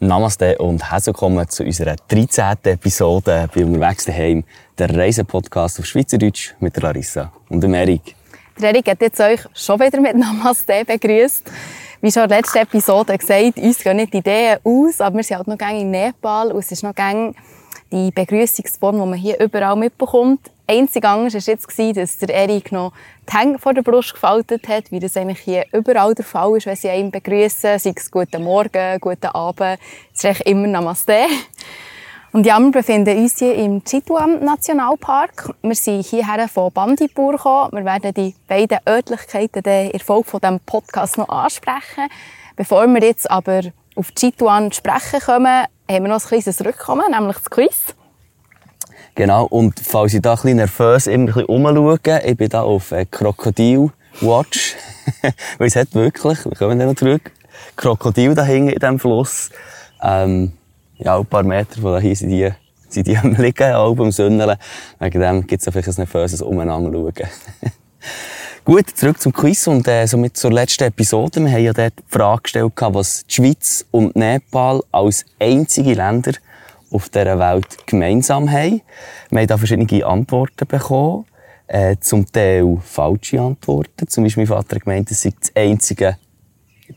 Namaste und herzlich willkommen zu unserer 13. Episode bei Unterwegs daheim, der Reisepodcast auf Schweizerdeutsch mit Larissa und Erik. Erik hat jetzt euch schon wieder mit Namaste begrüßt. Wie schon in der letzten Episode gesagt, uns gehen nicht Ideen aus, aber wir sind halt noch in Nepal und es ist noch gerne die Begrüßungsform, die man hier überall mitbekommt. Einzig anders war jetzt, dass der Erik noch die Hände vor der Brust gefaltet hat, wie das eigentlich hier überall der Fall ist, wenn sie einen begrüßen, sei es guten Morgen, guten Abend, es ist eigentlich immer Namaste. Und ja, wir befinden uns hier im Chitwan Nationalpark. Wir sind hierher von Bandipur gekommen. Wir werden die beiden Örtlichkeiten in der Folge von diesem Podcast noch ansprechen. Bevor wir jetzt aber auf Chitwan sprechen kommen, haben wir noch ein kleines Rückkommen, nämlich das Quiz. Genau, und falls ich da ein bisschen nervös immer ein bisschen umschaue, ich bin da auf äh, Krokodil Watch. Weil es hat wirklich, wir kommen dann noch zurück, Krokodil da hinten in diesem Fluss. Ähm, ja, ein paar Meter von hier sind die, sind die am liegen, oben am Sonnenle. Wegen dem gibt es vielleicht ein nervöses Umeinander. Gut, zurück zum Quiz und äh, somit zur letzten Episode. Wir haben ja dort die Frage gestellt, was die Schweiz und Nepal als einzige Länder auf dieser Welt gemeinsam haben. Wir haben da verschiedene Antworten bekommen. Äh, zum Teil falsche Antworten. Zum Beispiel mein Vater gemeint, es sind das einzige,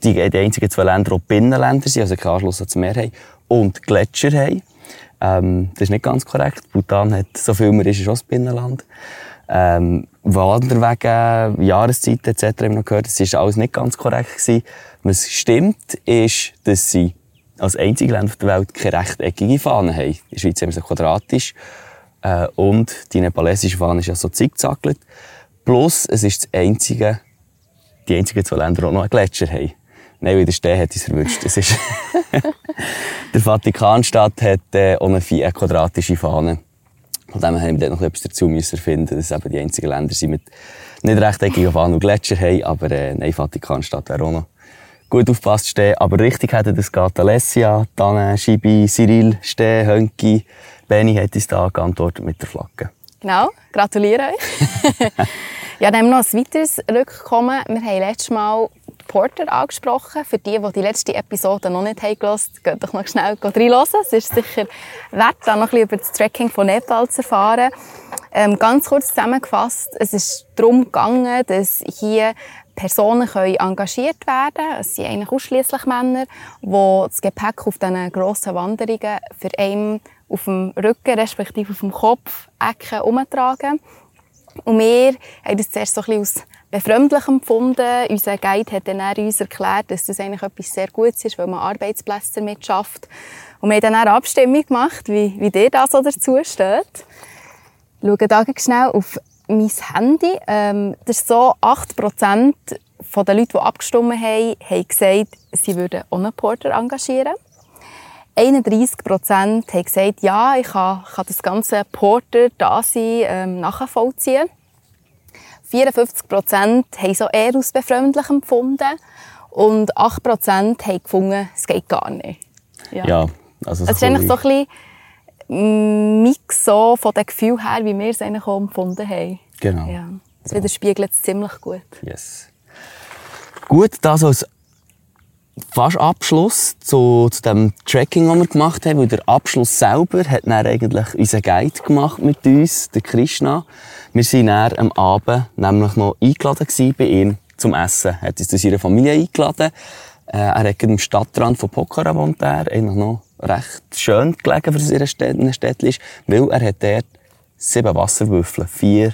die, die einzigen zwei Länder, die Binnenländer sind, also keinen Anschluss ans Meer haben, und Gletscher haben. Ähm, das ist nicht ganz korrekt. Bhutan hat, so viel mehr ist, ist auch ein Binnenland. Ähm, Wanderwege, Jahreszeiten etc. haben wir noch gehört, das war alles nicht ganz korrekt. Gewesen. Was stimmt, ist, dass sie als einzige auf der Welt keine rechteckige Fahne haben. In der Schweiz haben sie quadratisch. Äh, und die nepalesische Fahne ist ja so zickzackelt. Plus, es ist das einzige, die einzigen zwei Länder, die noch einen Gletscher haben. Nein, wie der Steh hat uns erwischt. Das ist der Vatikanstaat hat äh, auch eine, eine quadratische Fahne. Von dem haben wir noch etwas dazu müssen erfinden, dass eben die einzigen Länder sind mit nicht rechteckigen Fahnen und Gletscher haben, aber äh, nein, Vatikanstaat wäre auch noch gut aufpasst stehen. Aber richtig hätte das geht Alessia, Tanne, Schibi, Cyril, Steh, Hönki, Benny hat uns da geantwortet mit der Flagge. Genau, gratuliere euch. ja, dann haben wir noch ein weiteres Rückkommen. Wir haben letztes Mal Porter angesprochen. Für die, die die letzte Episode noch nicht haben gehört, geht doch noch schnell reinhören. Es ist sicher wert, da noch ein bisschen über das Tracking von Nepal zu erfahren. Ähm, ganz kurz zusammengefasst, es ist darum gegangen, dass hier Personen können engagiert werden. Es sind eigentlich ausschließlich Männer, die das Gepäck auf diesen grossen Wanderungen für einen auf dem Rücken, respektive auf dem Kopf, Ecken umtragen. Und wir haben das zuerst so ein bisschen als befremdlich empfunden. Unser Guide hat dann uns erklärt, dass das eigentlich etwas sehr Gutes ist, weil man Arbeitsplätze damit schafft. Und wir haben dann eine Abstimmung gemacht, wie, wie dir das so dazu steht. Schauen da schnell auf mein Handy. Ähm, das ist so, 8% von den Leuten, die abgestimmt haben, haben gesagt, sie würden ohne Porter engagieren. 31% haben gesagt, ja, ich kann, kann das ganze Porter da sein, ähm, nachvollziehen. 54% haben auch eher als befremdlich empfunden. Und 8% haben gefunden, es geht gar nicht. Ja, ja also es ist eigentlich so ein bisschen Mix so von dem Gefühl her, wie wir es eigentlich auch empfunden haben. Genau. Ja. Das widerspiegelt es ziemlich gut. Yes. Gut, das als fast Abschluss zu, zu dem Tracking, das wir gemacht haben, weil der Abschluss selber hat dann eigentlich unser Guide gemacht mit uns, der Krishna. Wir waren dann am Abend nämlich noch eingeladen bei ihm zum Essen. Er hat uns zu seiner Familie eingeladen. Äh, er hat am Stadtrand von Pokhara wohnt er, eigentlich noch recht schön gelegen für seine Städte, weil er hat dort sieben Wasserwürfel, vier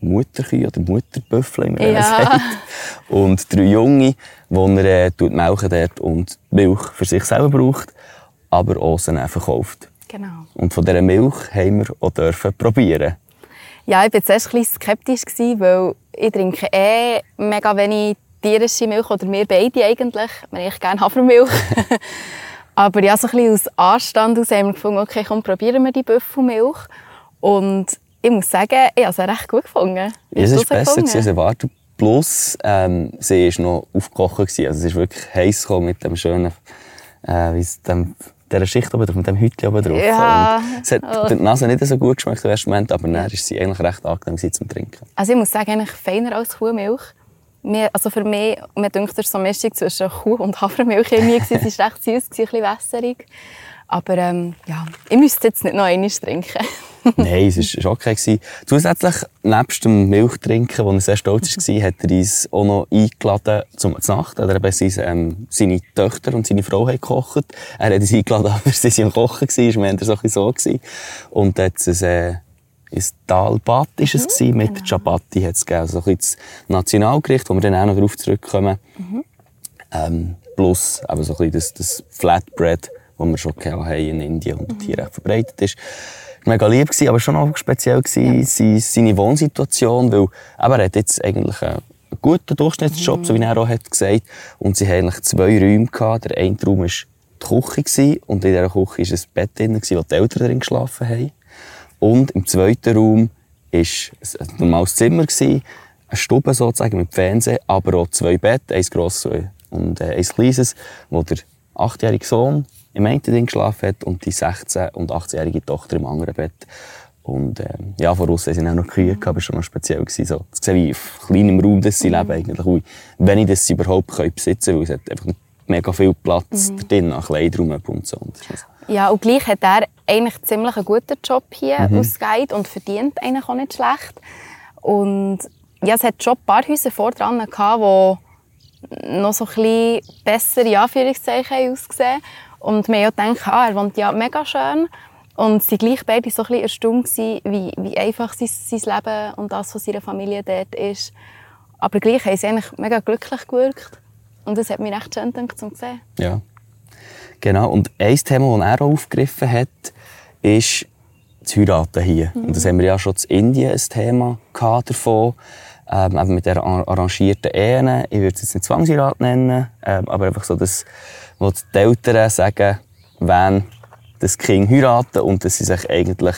Mutterkühe oder Mutterbüffel, wie man ja. sagt. Und drei Junge, die er äh, melken dort und Milch für sich selber braucht, aber auch dann verkauft. Genau. Und von dieser Milch haben wir auch dürfen probieren. Ja, ich war zuerst ein skeptisch, weil ich trinke eh mega wenig tierische Milch, oder wir beide eigentlich. Wir eigentlich gerne Hafermilch. Aber ja, so ein bisschen aus Anstand aus haben wir gefunden, okay, komm, probieren wir die Büffelmilch. Und ich muss sagen, ich habe es recht gut gefunden. Es ist besser als erwartet. Plus, ähm, sie war noch aufgekocht. Also es ist wirklich heiß mit dem schönen, äh, wie dem dieser Schicht oben drauf, mit dem Hütchen oben drauf. Ja. Und es hat Oh. der Nase nicht so gut geschmeckt im ersten Moment, aber dann ist sie eigentlich recht angenehm zum Trinken. Also ich muss sagen, eigentlich feiner als Kuhmilch. Mir, also für mich, mir denkt, das war so eine Mischung zwischen Kuh- und Hafermilch. Sie war recht süß, ein bisschen wässerig. Aber ähm, ja, ich müsste jetzt nicht noch einmal trinken. Nein, es war okay. Gewesen. Zusätzlich, nebst dem Milchtrinken, wo er sehr stolz war, hat er uns auch noch eingeladen zum Nacht. Er hat seine, ähm, seine Töchter und seine Frau haben gekocht. Er hat uns eingeladen, aber sie waren am Kochen. Gewesen. Wir waren so ein bisschen so. Gewesen. Und hat es ein, ein Dalbat ist es gewesen, mit Chapati hat es gegeben. Also ein das Nationalgericht, wo wir dann auch noch darauf zurückkommen. Ähm, plus eben so ein das, das Flatbread, das wir schon gehabt haben in Indien und hier recht verbreitet ist. Mega lieb gewesen, aber schon auch speziell gewesen, seine, seine Wohnsituation, weil eben, er hat jetzt eigentlich einen guten Durchschnittsjob, so wie er auch hat gesagt. Und sie hatten eigentlich zwei Räume gehabt. Der eine Raum war die Küche gewesen, und in dieser Küche war ein Bett drin, wo die Eltern drin geschlafen haben. Und im zweiten Raum war ein normales Zimmer, gewesen, eine Stube sozusagen mit Fernsehen, aber auch zwei Betten, eins grosses und äh, eins kleines, wo der achtjährige Sohn im einen drin geschlafen hat und die 16- und 18-jährige Tochter im anderen Bett. Und ähm, ja, von außen sie auch noch Kühe aber schon noch speziell gewesen, so zu sehen, wie auf kleinem Raum das sie leben eigentlich, wie wenig das sie überhaupt besitzen können, weil es hat einfach mega viel Platz Mhm. drin, an Kleidraum und so. Und das ist Ja, und gleich hat er eigentlich ziemlich einen guten Job hier als Guide und verdient eigentlich auch nicht schlecht. Und ja, es hat schon ein paar Häuser vor dran gehabt, die noch so ein bisschen besser, in Anführungszeichen, haben ausgesehen Und wir haben auch gedacht, ah, er wohnt ja mega schön. Und sie gleich beide so ein bisschen erstaunt gewesen, wie, wie einfach sein, sein Leben und das von seiner Familie dort ist. Aber gleich haben sie eigentlich mega glücklich gewirkt. Und das hat mich recht schön gedacht, zum zu sehen. Ja. Genau. Und ein Thema, das er auch aufgegriffen hat, ist das Heiraten hier. Und das haben wir ja schon in Indien ein Thema gehabt davon. Ähm, eben mit der ar- arrangierten Ehen. Ich würde es jetzt nicht Zwangsheirat nennen, ähm, aber einfach so, dass, wo die Eltern sagen, wenn das Kind heiraten und dass sie sich eigentlich,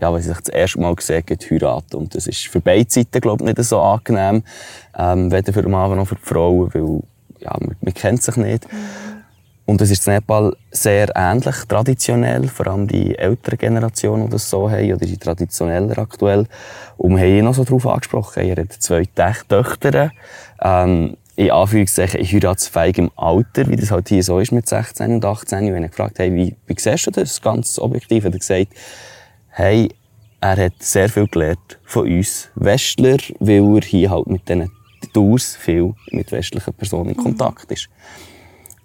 ja, wenn sie sich das erste Mal sehen, heiraten. Und das ist für beide Seiten, glaube ich, nicht so angenehm. Ähm, weder für den Mann noch für die Frau, weil, ja, man, man kennt sich nicht. Und das ist in Nepal sehr ähnlich, traditionell, vor allem die ältere Generation, die das so haben, oder die traditioneller aktuell. Und wir haben ihn noch so darauf angesprochen, er hat zwei Töchter, ähm, in Anführungszeichen in heiratsfähigem Alter, wie das halt hier so ist mit 16 und 18. Und ich habe ihn gefragt, hey, wie, wie siehst du das ganz objektiv? Er hat gesagt, hey, er hat sehr viel gelernt von uns Westler, weil er hier halt mit diesen Tours viel mit westlichen Personen in Kontakt ist.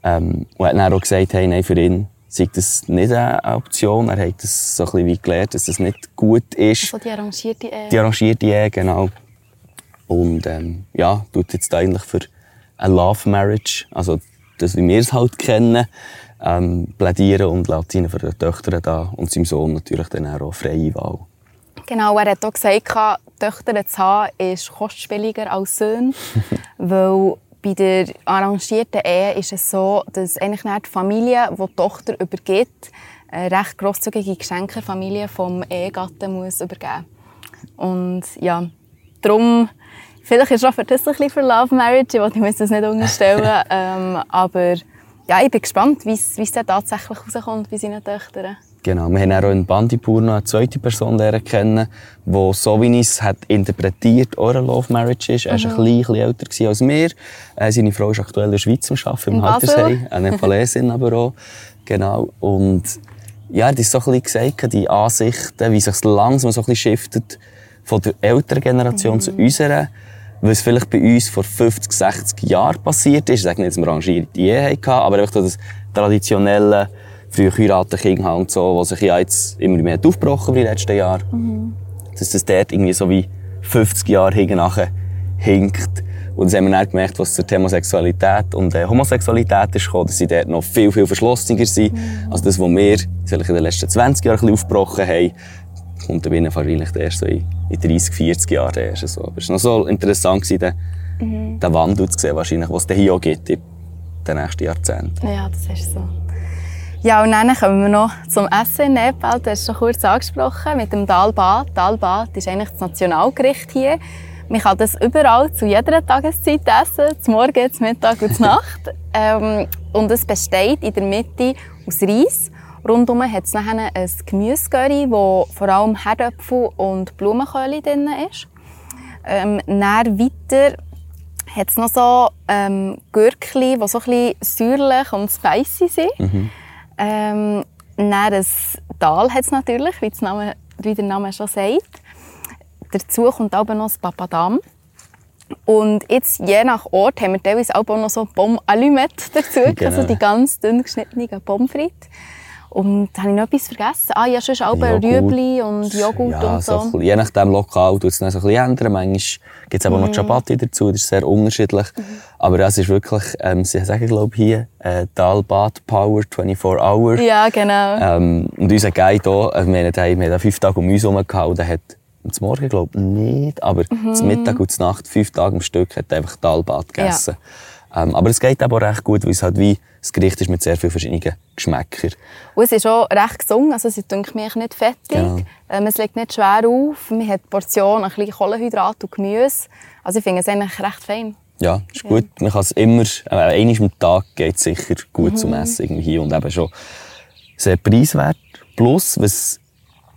Ähm, und er hat dann auch gesagt, hey, nein, für ihn sei das nicht eine Option. Er hat das so ein bisschen wie gelernt, dass das nicht gut ist. So die arrangierte Ehe. Die arrangierte Ehe, genau. Und ähm, ja, tut jetzt eigentlich für eine Love Marriage, also das, wie wir es halt kennen, ähm, plädieren und lässt ihnen für die Töchter da und seinem Sohn natürlich dann auch freie Wahl. Genau, er hat auch gesagt, Töchter zu haben ist kostspieliger als Söhne, weil bei der arrangierten Ehe ist es so, dass eigentlich die Familie, die die Tochter übergibt, eine recht grosszügige Geschenke der Familie vom Ehegatten muss übergeben. Und ja, darum, vielleicht ist auch für das ein bisschen für Love Marriage, ich muss das nicht unterstellen, ähm, aber ja, ich bin gespannt, wie es es dann tatsächlich rauskommt bei seinen Töchtern. Genau, wir haben auch in Bandipur noch eine zweite Person kennen, die, so wie ich es hat interpretiert, auch eine Love Marriage ist. Er war ein bisschen, bisschen älter als wir. Äh, seine Frau ist aktuell in der Schweiz am Arbeiten, im. Haltersheim. Eine Nepalesin aber auch. Genau. Und ja, das ist so ein bisschen gesagt, die Ansichten, wie sich langsam so ein bisschen shiftet von der älteren Generation zu unserer. Was vielleicht bei uns vor 50, 60 Jahren passiert ist. Ich sage nicht, dass wir rangierte Ehe hatten, aber einfach das traditionelle, früher heiraten Kinder und so, was sich ja jetzt immer mehr hat aufgebrochen in den letzten Jahren. Dass das dort irgendwie so wie 50 Jahre hinten hinkt. Und das haben wir dann gemerkt, was zur Thema Sexualität und äh, Homosexualität ist gekommen, dass sie dort noch viel, viel verschlossener sind. Also das, was wir vielleicht in den letzten 20 Jahren ein bisschen aufgebrochen haben, kommt dann wahrscheinlich erst so in, in 30, 40 Jahren erst so. Aber es war noch so interessant, den, den Wandel zu sehen, wahrscheinlich, was es hier auch gibt in den nächsten Jahrzehnten. Ja, das ist so. Ja, und dann kommen wir noch zum Essen in Nepal. Du hast es schon kurz angesprochen, mit dem Dal Bhat. Dal Bhat ist eigentlich das Nationalgericht hier. Man kann das überall zu jeder Tageszeit essen, zum Morgen, zum Mittag und zur Nacht. ähm, und es besteht in der Mitte aus Reis Rundum hat es nachher ein Gemüsegöri, wo vor allem Herdöpfel und Blumenkohl drin ist. Ähm, dann weiter hat es noch so ähm, Gürkli, die so ein bisschen säuerlich und spicy sind. Mhm. Ähm, dann ein Dal hat es natürlich, wie, Name, wie der Name schon sagt. Dazu kommt auch noch das Papadam. Und jetzt, je nach Ort, haben wir teilweise auch noch so Pommes Allumette dazu, Genau. also die ganz dünn geschnittenen Pommes frites. Und habe ich noch etwas vergessen? Ah ja, sonst auch. Rüebli und Joghurt ja, und so. so. je nachdem lokal tut es dann so ein bisschen ändern. Manchmal gibt es aber noch Mhm. Chapati dazu, das ist sehr unterschiedlich. Aber das ist wirklich, ähm, sie sagen glaube hier, äh, Dalbat Power 24 Hour. Ja, genau. Ähm, und unser Guide hier, also wir, haben, wir haben fünf Tage um uns herum gehabt, der hat zum Morgen glaube ich nicht, aber Mhm. zum Mittag und zur Nacht, fünf Tage am Stück, hat er einfach Dalbat gegessen. Ähm, aber es geht aber auch recht gut, weil es halt wie das Gericht ist mit sehr vielen verschiedenen Geschmäckern. Und es ist auch recht gesungen, also es ist denke ich, nicht fettig. Genau. Ähm, es liegt nicht schwer auf. Man hat Portionen, ein bisschen Kohlenhydrat und Gemüse. Also ich finde es eigentlich recht fein. Ja, ist gut. Man kann es immer, äh, einmal am Tag geht es sicher gut zum Essen irgendwie und eben schon sehr preiswert. Plus, was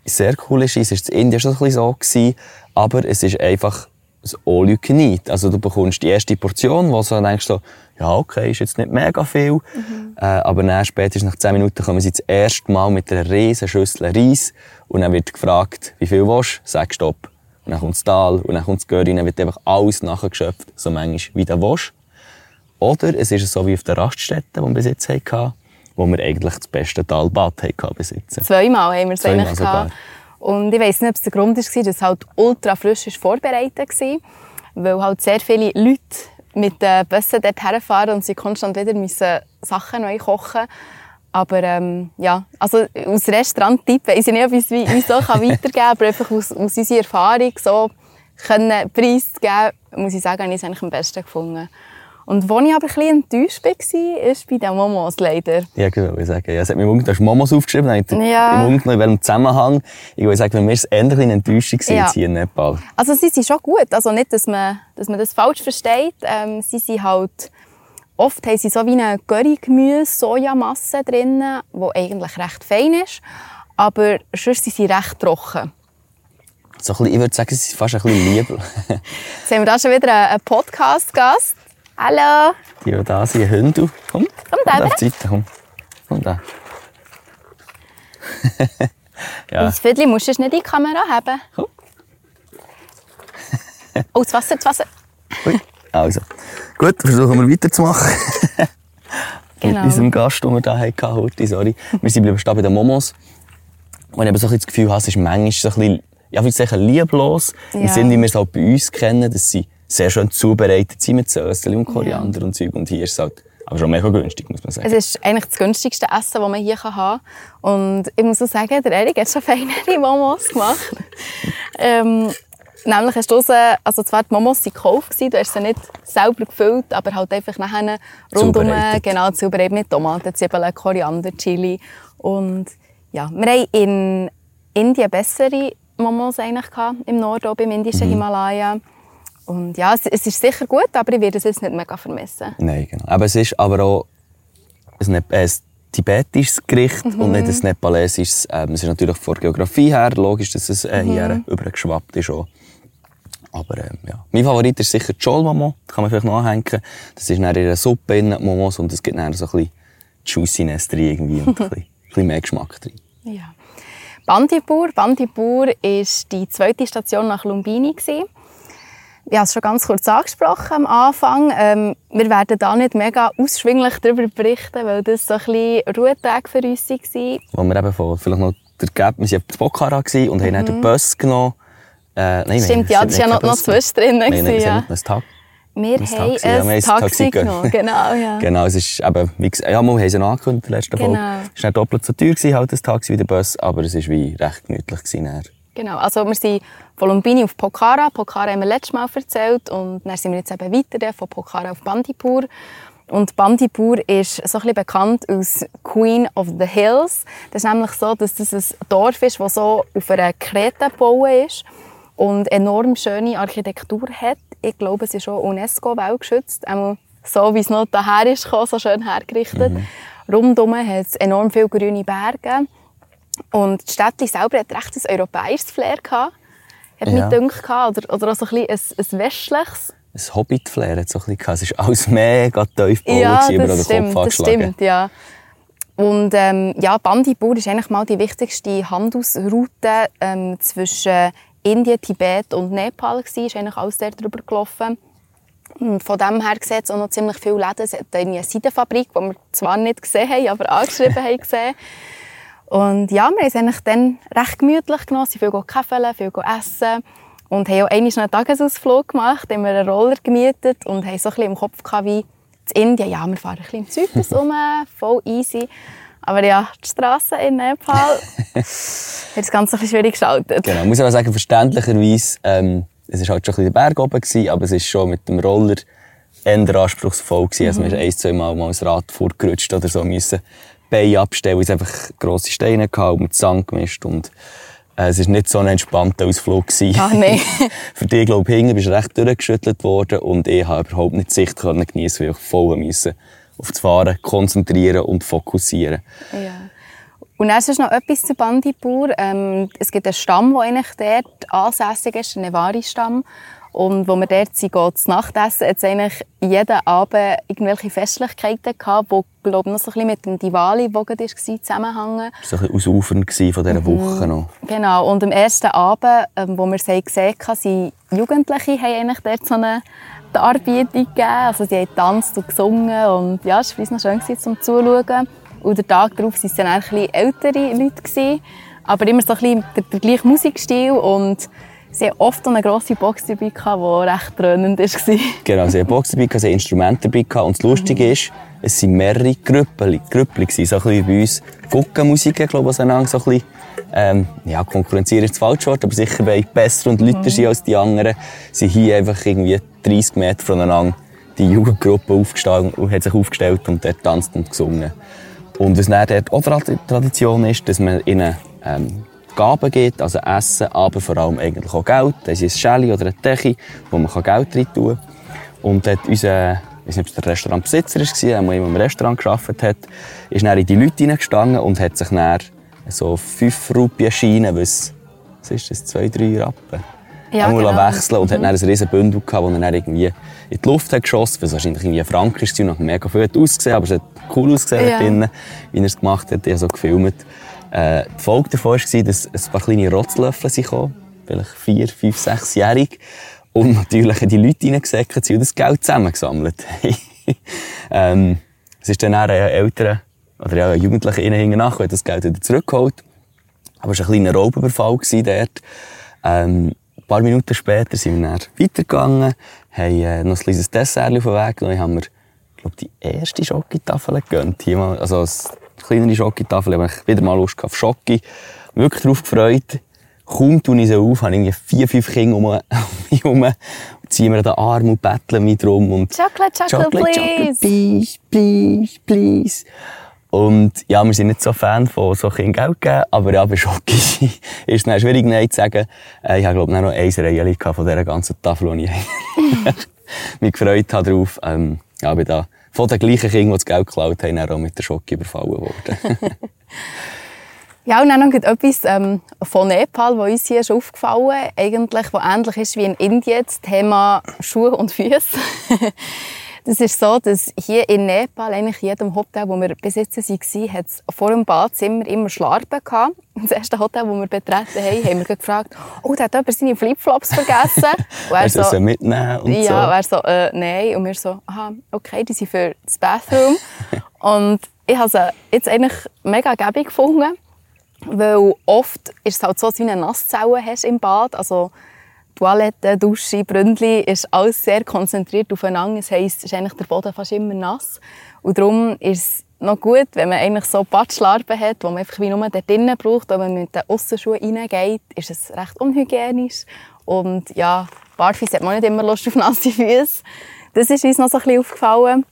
sehr cool ist, ist, ist in Indien schon ein bisschen so gewesen, aber es ist einfach ein all you can eat. Also du bekommst die erste Portion, wo du denkst, so, ja okay, ist jetzt nicht mega viel, äh, aber dann spätestens nach 10 Minuten kommen sie das erste Mal mit einer riesen Schüssel Reis und dann wird gefragt, wie viel willst du? Sag Stopp. Und dann kommt das Tal und dann kommt das und dann wird einfach alles nachgeschöpft, so manchmal wie du willst. Oder es ist so wie auf der Raststätte, die wir bis jetzt hatten, wo wir eigentlich das beste Talbad hatten besitzen. Zweimal haben wir es Zweimal eigentlich sogar. Und ich weiss nicht, ob es der Grund war, dass es halt ultra frisch vorbereitet war. Weil halt sehr viele Leute mit den Bussen dort herfahren und sie konstant wieder müssen Sachen neu kochen aber ähm, ja, also aus Restaurant-Tipp weiss ich nicht, ob ich es wie- wie so kann weitergeben kann, aber einfach aus, aus unserer Erfahrung so können preiszugeben, muss ich sagen, habe ich es eigentlich am besten gefunden. Und wo ich aber ein bisschen enttäuscht war, ist bei den Momos leider. Ja, ich wollte sagen. Ja, es hat mir im du hast Momos aufgeschrieben, dann habe ich Ja. im Unten in welchem Zusammenhang. Ich würde sagen, wenn wir es ähnlich eine Enttäuschung Ja. hier in Nepal. Also sie sind schon gut, also nicht, dass man, dass man das falsch versteht. Ähm, sie sind halt, oft haben sie so wie eine Curry-Gemüse, Sojamasse drin, die eigentlich recht fein ist, aber sonst sind sie recht trocken. So bisschen, ich würde sagen, es ist fast ein bisschen lieb. Jetzt haben wir da schon wieder einen Podcast-Gast. Hallo! Die, die da sind, Hunde. Komm, Komm da, auf die Seite, komm. Komm da. ja, Das Viertel musst du nicht in die Kamera haben. Komm. Oh, das Wasser, das Wasser. Ui. Also. Gut, versuchen wir weiterzumachen. Genau. Mit unserem Gast, den wir hier hatten, heute, sorry. Wir sind bleiben stehen bei den Momos. Und ich habe so ein das Gefühl, es ist manchmal so ein bisschen, ja, ich würde sagen, lieblos. Im Ja. Sinne, wie wir es halt bei uns kennen, dass sie sehr schön zubereitet sind mit Sösel und Koriander und Zeug. Und hier ist es halt aber schon mega günstig, muss man sagen. Es ist eigentlich das günstigste Essen, das man hier haben kann. Und ich muss auch sagen, der Erik hat schon feinere Momos gemacht. ähm, nämlich hast du raus, also zwar die Momos waren gekauft, du hast sie nicht selber gefüllt, aber halt einfach nachher rundum Zubereitet. genau, zubereitet mit Tomaten, Zwiebeln, Koriander, Chili. Und ja, wir haben in Indien bessere Momos eigentlich gehabt, im Norden, beim indischen Himalaya. Und ja, es, es ist sicher gut, aber ich werde es jetzt nicht mega vermissen. Nein, genau. Aber es ist aber auch ein, ein tibetisches Gericht und nicht ein nepalesisches. Ähm, es ist natürlich von der Geografie her logisch, dass es äh, hier übergeschwappt ist. Auch. Aber ähm, ja. Mein Favorit ist sicher Chol Momo. Das kann man vielleicht noch anhängen. Das ist dann in einer Suppe in Momos und es gibt dann so ein bisschen Juiciness drin irgendwie und ein bisschen, ein bisschen mehr Geschmack drin. Ja. Bandipur. Bandipur war die zweite Station nach Lumbini. gewesen. Ich habe es schon ganz kurz angesprochen am Anfang. Ähm, wir werden da nicht mega ausschwinglich darüber berichten, weil das so ein bisschen Ruhetag für uns war. Wo wir eben von, vielleicht noch der Gap, wir waren in Pokhara und haben dann den Bus genommen. Äh, nein, Stimmt, ja, das war ja noch, noch zwischendrin. Nein, nein, ja. haben einen Tag. Wir ein haben Taxi, ja, ein ein Taxi, genommen. Genau, ja. Genau, es ist eben, wie gesagt, ja, wir haben es ja noch angekündigt in der letzten Folge. Genau. Es war nicht doppelt so teuer, gewesen, halt das Taxi wie der Bus, aber es war wie recht gemütlich. Gewesen, dann. Genau, also wir sind von Lumbini auf Pokhara. Pokhara haben wir letztes Mal erzählt und dann sind wir jetzt eben weiter von Pokhara auf Bandipur. Und Bandipur ist so ein bisschen bekannt als Queen of the Hills. Das ist nämlich so, dass das ein Dorf ist, das so auf einer Krete gebaut ist und enorm schöne Architektur hat. Ich glaube, es ist auch UNESCO-Weltgeschützt. Einmal so, wie es noch daher ist, so schön hergerichtet. Rundum hat es enorm viele grüne Berge. Und die Stadt selber hat recht ein europäisches Flair gehabt. Hat Ja. mich gedacht, oder, oder auch so ein, bisschen ein, ein westliches. Ein Hobbit-Flair hat so ein bisschen gehabt. Es war alles mega tief Ja, über den das Kopf stimmt, das stimmt, ja. Und ähm, ja, Bandipur ist eigentlich mal die wichtigste Handelsroute ähm, zwischen Indien, Tibet und Nepal gewesen. Ist eigentlich alles dort drüber gelaufen. Und von dem her es auch noch ziemlich viele Läden. Es hat eine Seidenfabrik, die wir zwar nicht gesehen haben, aber angeschrieben haben gesehen. Und ja, wir haben es eigentlich dann recht gemütlich genossen. Sie viel Kaffee, viel essen. Und haben auch einmal einen Tagesausflug gemacht, haben wir einen Roller gemietet und haben so ein bisschen im Kopf gehabt, wie in Indien. Ja, wir fahren ein bisschen im Zyklus rum, voll easy. Aber ja, die Straße in Nepal hat das Ganze ein bisschen schwierig gestaltet. Genau, muss aber sagen, verständlicherweise, ähm, es war halt schon ein bisschen der Berg oben, gewesen, aber es ist schon mit dem Roller eher anspruchsvoll gewesen. Also, wir Mhm. sind ein, zwei Mal mal das Rad vorgerutscht oder so müssen Beine abstellen, weil es einfach grosse Steine hatte und mit Sand gemischt und äh, es war nicht so ein entspannter Ausflug. Ah, nein. Für dich, glaube ich, hinten bist du recht durchgeschüttelt worden und ich habe überhaupt nicht die Sicht geniessen, weil ich voll müssen auf das Fahren konzentrieren und fokussieren. Ja. Und dann ist noch etwas zu Bandipur. Ähm, es gibt einen Stamm, der eigentlich dort ansässig ist, ein Nevari-Stamm. Und wo wir dort sind, geht zu Nachtessen, hat eigentlich jeden Abend irgendwelche Festlichkeiten gehabt, die, glaube ich, noch so ein bisschen mit dem Diwali, der gerade war, zusammenhängen. Das war ein bisschen ausufernd von dieser Woche noch. Genau. Und am ersten Abend, ähm, wo wir es gesehen haben, sind Jugendliche haben eigentlich dort so eine Darbietung gegeben. Also sie haben getanzt und gesungen und ja, es war noch schön gewesen, zum Zuschauen. Und der Tag darauf waren es dann eigentlich ein bisschen ältere Leute. Gewesen, aber immer so ein bisschen der, der gleiche Musikstil und sie hatten oft eine grosse Box dabei, die recht dröhnend war. Genau, sie hatten Box dabei, sie hatten Instrumente dabei. Und das Lustige ist, es waren mehrere Grüppeli gewesen. So ein bisschen bei uns Guckenmusiken, glaube ich, auseinander. So ein bisschen, ähm, ja, konkurrenzieren ist das falsche Wort, aber sicher, weil besser und lauter sind als die anderen, sind hier einfach irgendwie 30 Meter voneinander die Jugendgruppe aufgestanden und hat sich aufgestellt und dort tanzt und gesungen. Und was dann dort auch Tra- Tradition ist, dass man ihnen ähm, Gaben gibt, also Essen, aber vor allem eigentlich auch Geld. Das ist ein Schäli oder ein Techi, wo man Geld rein tun kann. Und dort unser, ich weiß nicht, ob es der Restaurantbesitzer war, der immer im Restaurant gearbeitet hat, ist dann in die Leute hineingestanden und hat sich dann so 5 Rupien Scheine, was, was ist das, 2, 3 Rappen? Ja, einmal genau. wechseln und hat dann ein riesen Bündel gehabt, das er dann irgendwie in die Luft hat geschossen, was wahrscheinlich irgendwie ein Frank ist und mega viel ausgesehen, aber es hat cool ausgesehen Ja. drinnen, wie er es gemacht hat, ich habe so gefilmt. Äh, die Folge davon war, dass ein paar kleine Rotzlöffel gekommen, vielleicht vier, fünf, sechsjährig und natürlich die Leute reingesäckert sind und das Geld zusammengesammelt ähm, Es ist dann auch ein älterer oder ja, ein Jugendlicher innen nach, das Geld wieder zurückgeholt. Aber es war ein kleiner Raubüberfall dort. Ähm, ein paar Minuten später sind wir dann weitergegangen, haben äh, noch ein kleines Dessert auf den Weg genommen, haben wir, glaube die erste Schokitafel gegönnt. Hier mal, also kleinere Schokitafel, habe ich wieder mal Lust auf Schoki. Wirklich darauf gefreut. Kaum tue ich sie auf, habe irgendwie vier, fünf Kinder um mich herum, und ziehen mir den Arm und betteln mich drum. Und Chocolate, chocolate, please. Chocolate, please, please, please. Und ja, wir sind nicht so Fan von so Kindern Geld geben, aber ja, bei Schocki ist es dann schwierig, Nein zu sagen. Äh, Ich habe, glaube ich, noch ein Reihe von dieser ganzen Tafel, die ich mich gefreut habe drauf. Ähm, ja, bin da von den gleichen Kindern, die das Geld geklaut haben, auch mit der Schocki überfallen worden. Ja, und dann noch etwas ähm, von Nepal, was uns hier ist aufgefallen eigentlich, was ähnlich ist wie in Indien, das Thema Schuhe und Füße. das ist so, dass hier in Nepal, eigentlich in jedem Hotel, wo wir bis jetzt waren, hat es vor dem Badzimmer immer Schlarpen gehabt. Das erste Hotel, das wir betreten haben, haben wir gefragt, oh, da hat jemand seine Flipflops vergessen. Und er so mitnehmen und ja, so? er so, äh, nein. Und wir so, aha, okay, die sind für das Bathroom. und ich habe sie jetzt eigentlich mega gäbig gefunden, weil oft ist es halt so, dass du eine Nasszelle hast im Bad. Also Toilette, Dusche, Bründli ist alles sehr konzentriert aufeinander. Das heisst, ist eigentlich der Boden fast immer nass. Und darum ist es noch gut, wenn man eigentlich so Badschlarben hat, die man einfach wie nur dort drinnen braucht. Wenn man mit den Aussenschuhen reingeht, ist es recht unhygienisch. Und ja, Barfuß hat man nicht immer Lust auf nasse Füße. Das ist uns noch so ein bisschen aufgefallen.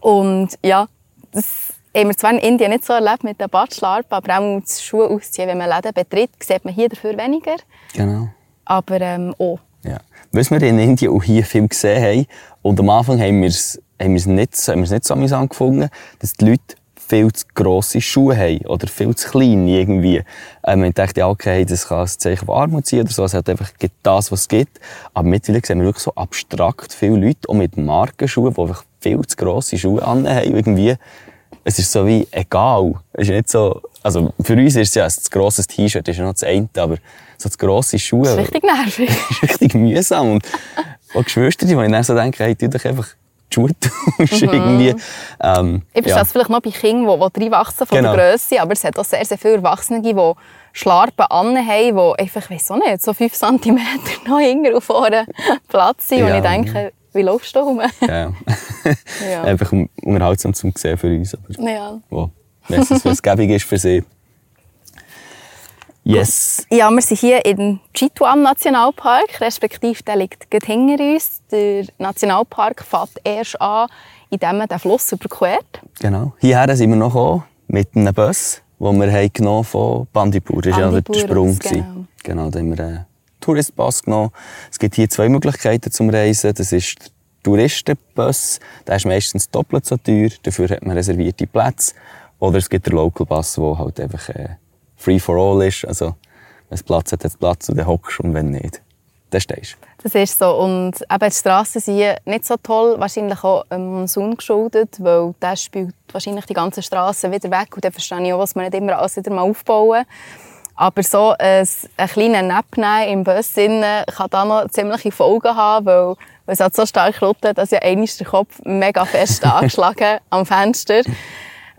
Und ja, das haben wir zwar in Indien nicht so erlebt mit den Badschlarpen, aber auch das Schuhe ausziehen, wenn man Läden betritt, sieht man hier dafür weniger. Genau. Aber ähm, auch. Ja. Was wir in Indien auch hier viel gesehen haben, und am Anfang haben wir es, nicht, nicht so amüsant gefunden, dass die Leute viel zu grosse Schuhe haben oder viel zu klein irgendwie. Ähm, ich dachte, ja, okay, das kann ein Zeichen von Armut sein oder so. Es hat einfach das, was es gibt. Aber mittlerweile sehen wir wirklich so abstrakt viele Leute, auch mit Markenschuhen, die einfach viel zu grosse Schuhe haben. Irgendwie, es ist so wie egal. Es ist nicht so, also für uns ist es ja ein grosses T-Shirt, ist ja noch das eine, aber so das grosse Schuhe. Das ist richtig nervig. ist richtig mühsam. Und auch Geschwister, die, ich dann so denke, hey, tu doch einfach die Schuhe tauschen, Mhm. irgendwie. Ähm, Ich verstehe es vielleicht noch bei Kindern, die, die reinwachsen von Genau. der Grösse, aber es hat auch sehr, sehr viele Erwachsene, die Schlarpen an haben, die einfach, ich weiss auch nicht, so 5 cm noch hinten auf vorne Platz sind. Und Ja. ich denke, wie läufst du rum? ja. Ja. einfach um- unterhaltsam zum sehen für uns. Aber ja. wo, wenn es was gäbig ist für sie. Yes. Ja, wir sind hier im Chitwan Nationalpark, respektive der liegt gerade hinter uns. Der Nationalpark fährt erst an, indem man den Fluss überquert. Genau. Hierher sind wir noch gekommen, mit einem Bus, den wir haben genommen von Bandipur. Das war ja der Sprung. genau. Genau, da haben wir einen Touristbus genommen. Es gibt hier zwei Möglichkeiten zum Reisen. Das ist der Touristenbus. Der ist meistens doppelt so teuer. Dafür hat man reservierte Plätze. Oder es gibt den Local Bus, der halt einfach äh, free for all ist. Also, wenn es Platz hat, hat es Platz und dann hockst. Und wenn nicht, dann stehst du. Das ist so. Und eben die Strassen sind nicht so toll, wahrscheinlich auch dem Monsun geschuldet, weil der spült wahrscheinlich die ganze Straße wieder weg. Und dann verstehe ich auch, was man nicht immer alles wieder mal aufbauen. Aber so ein, ein kleiner Nap im Bus innen kann da noch ziemliche Folgen haben, weil, weil es hat so stark rüttelt, dass ja einmal der Kopf mega fest angeschlagen am Fenster.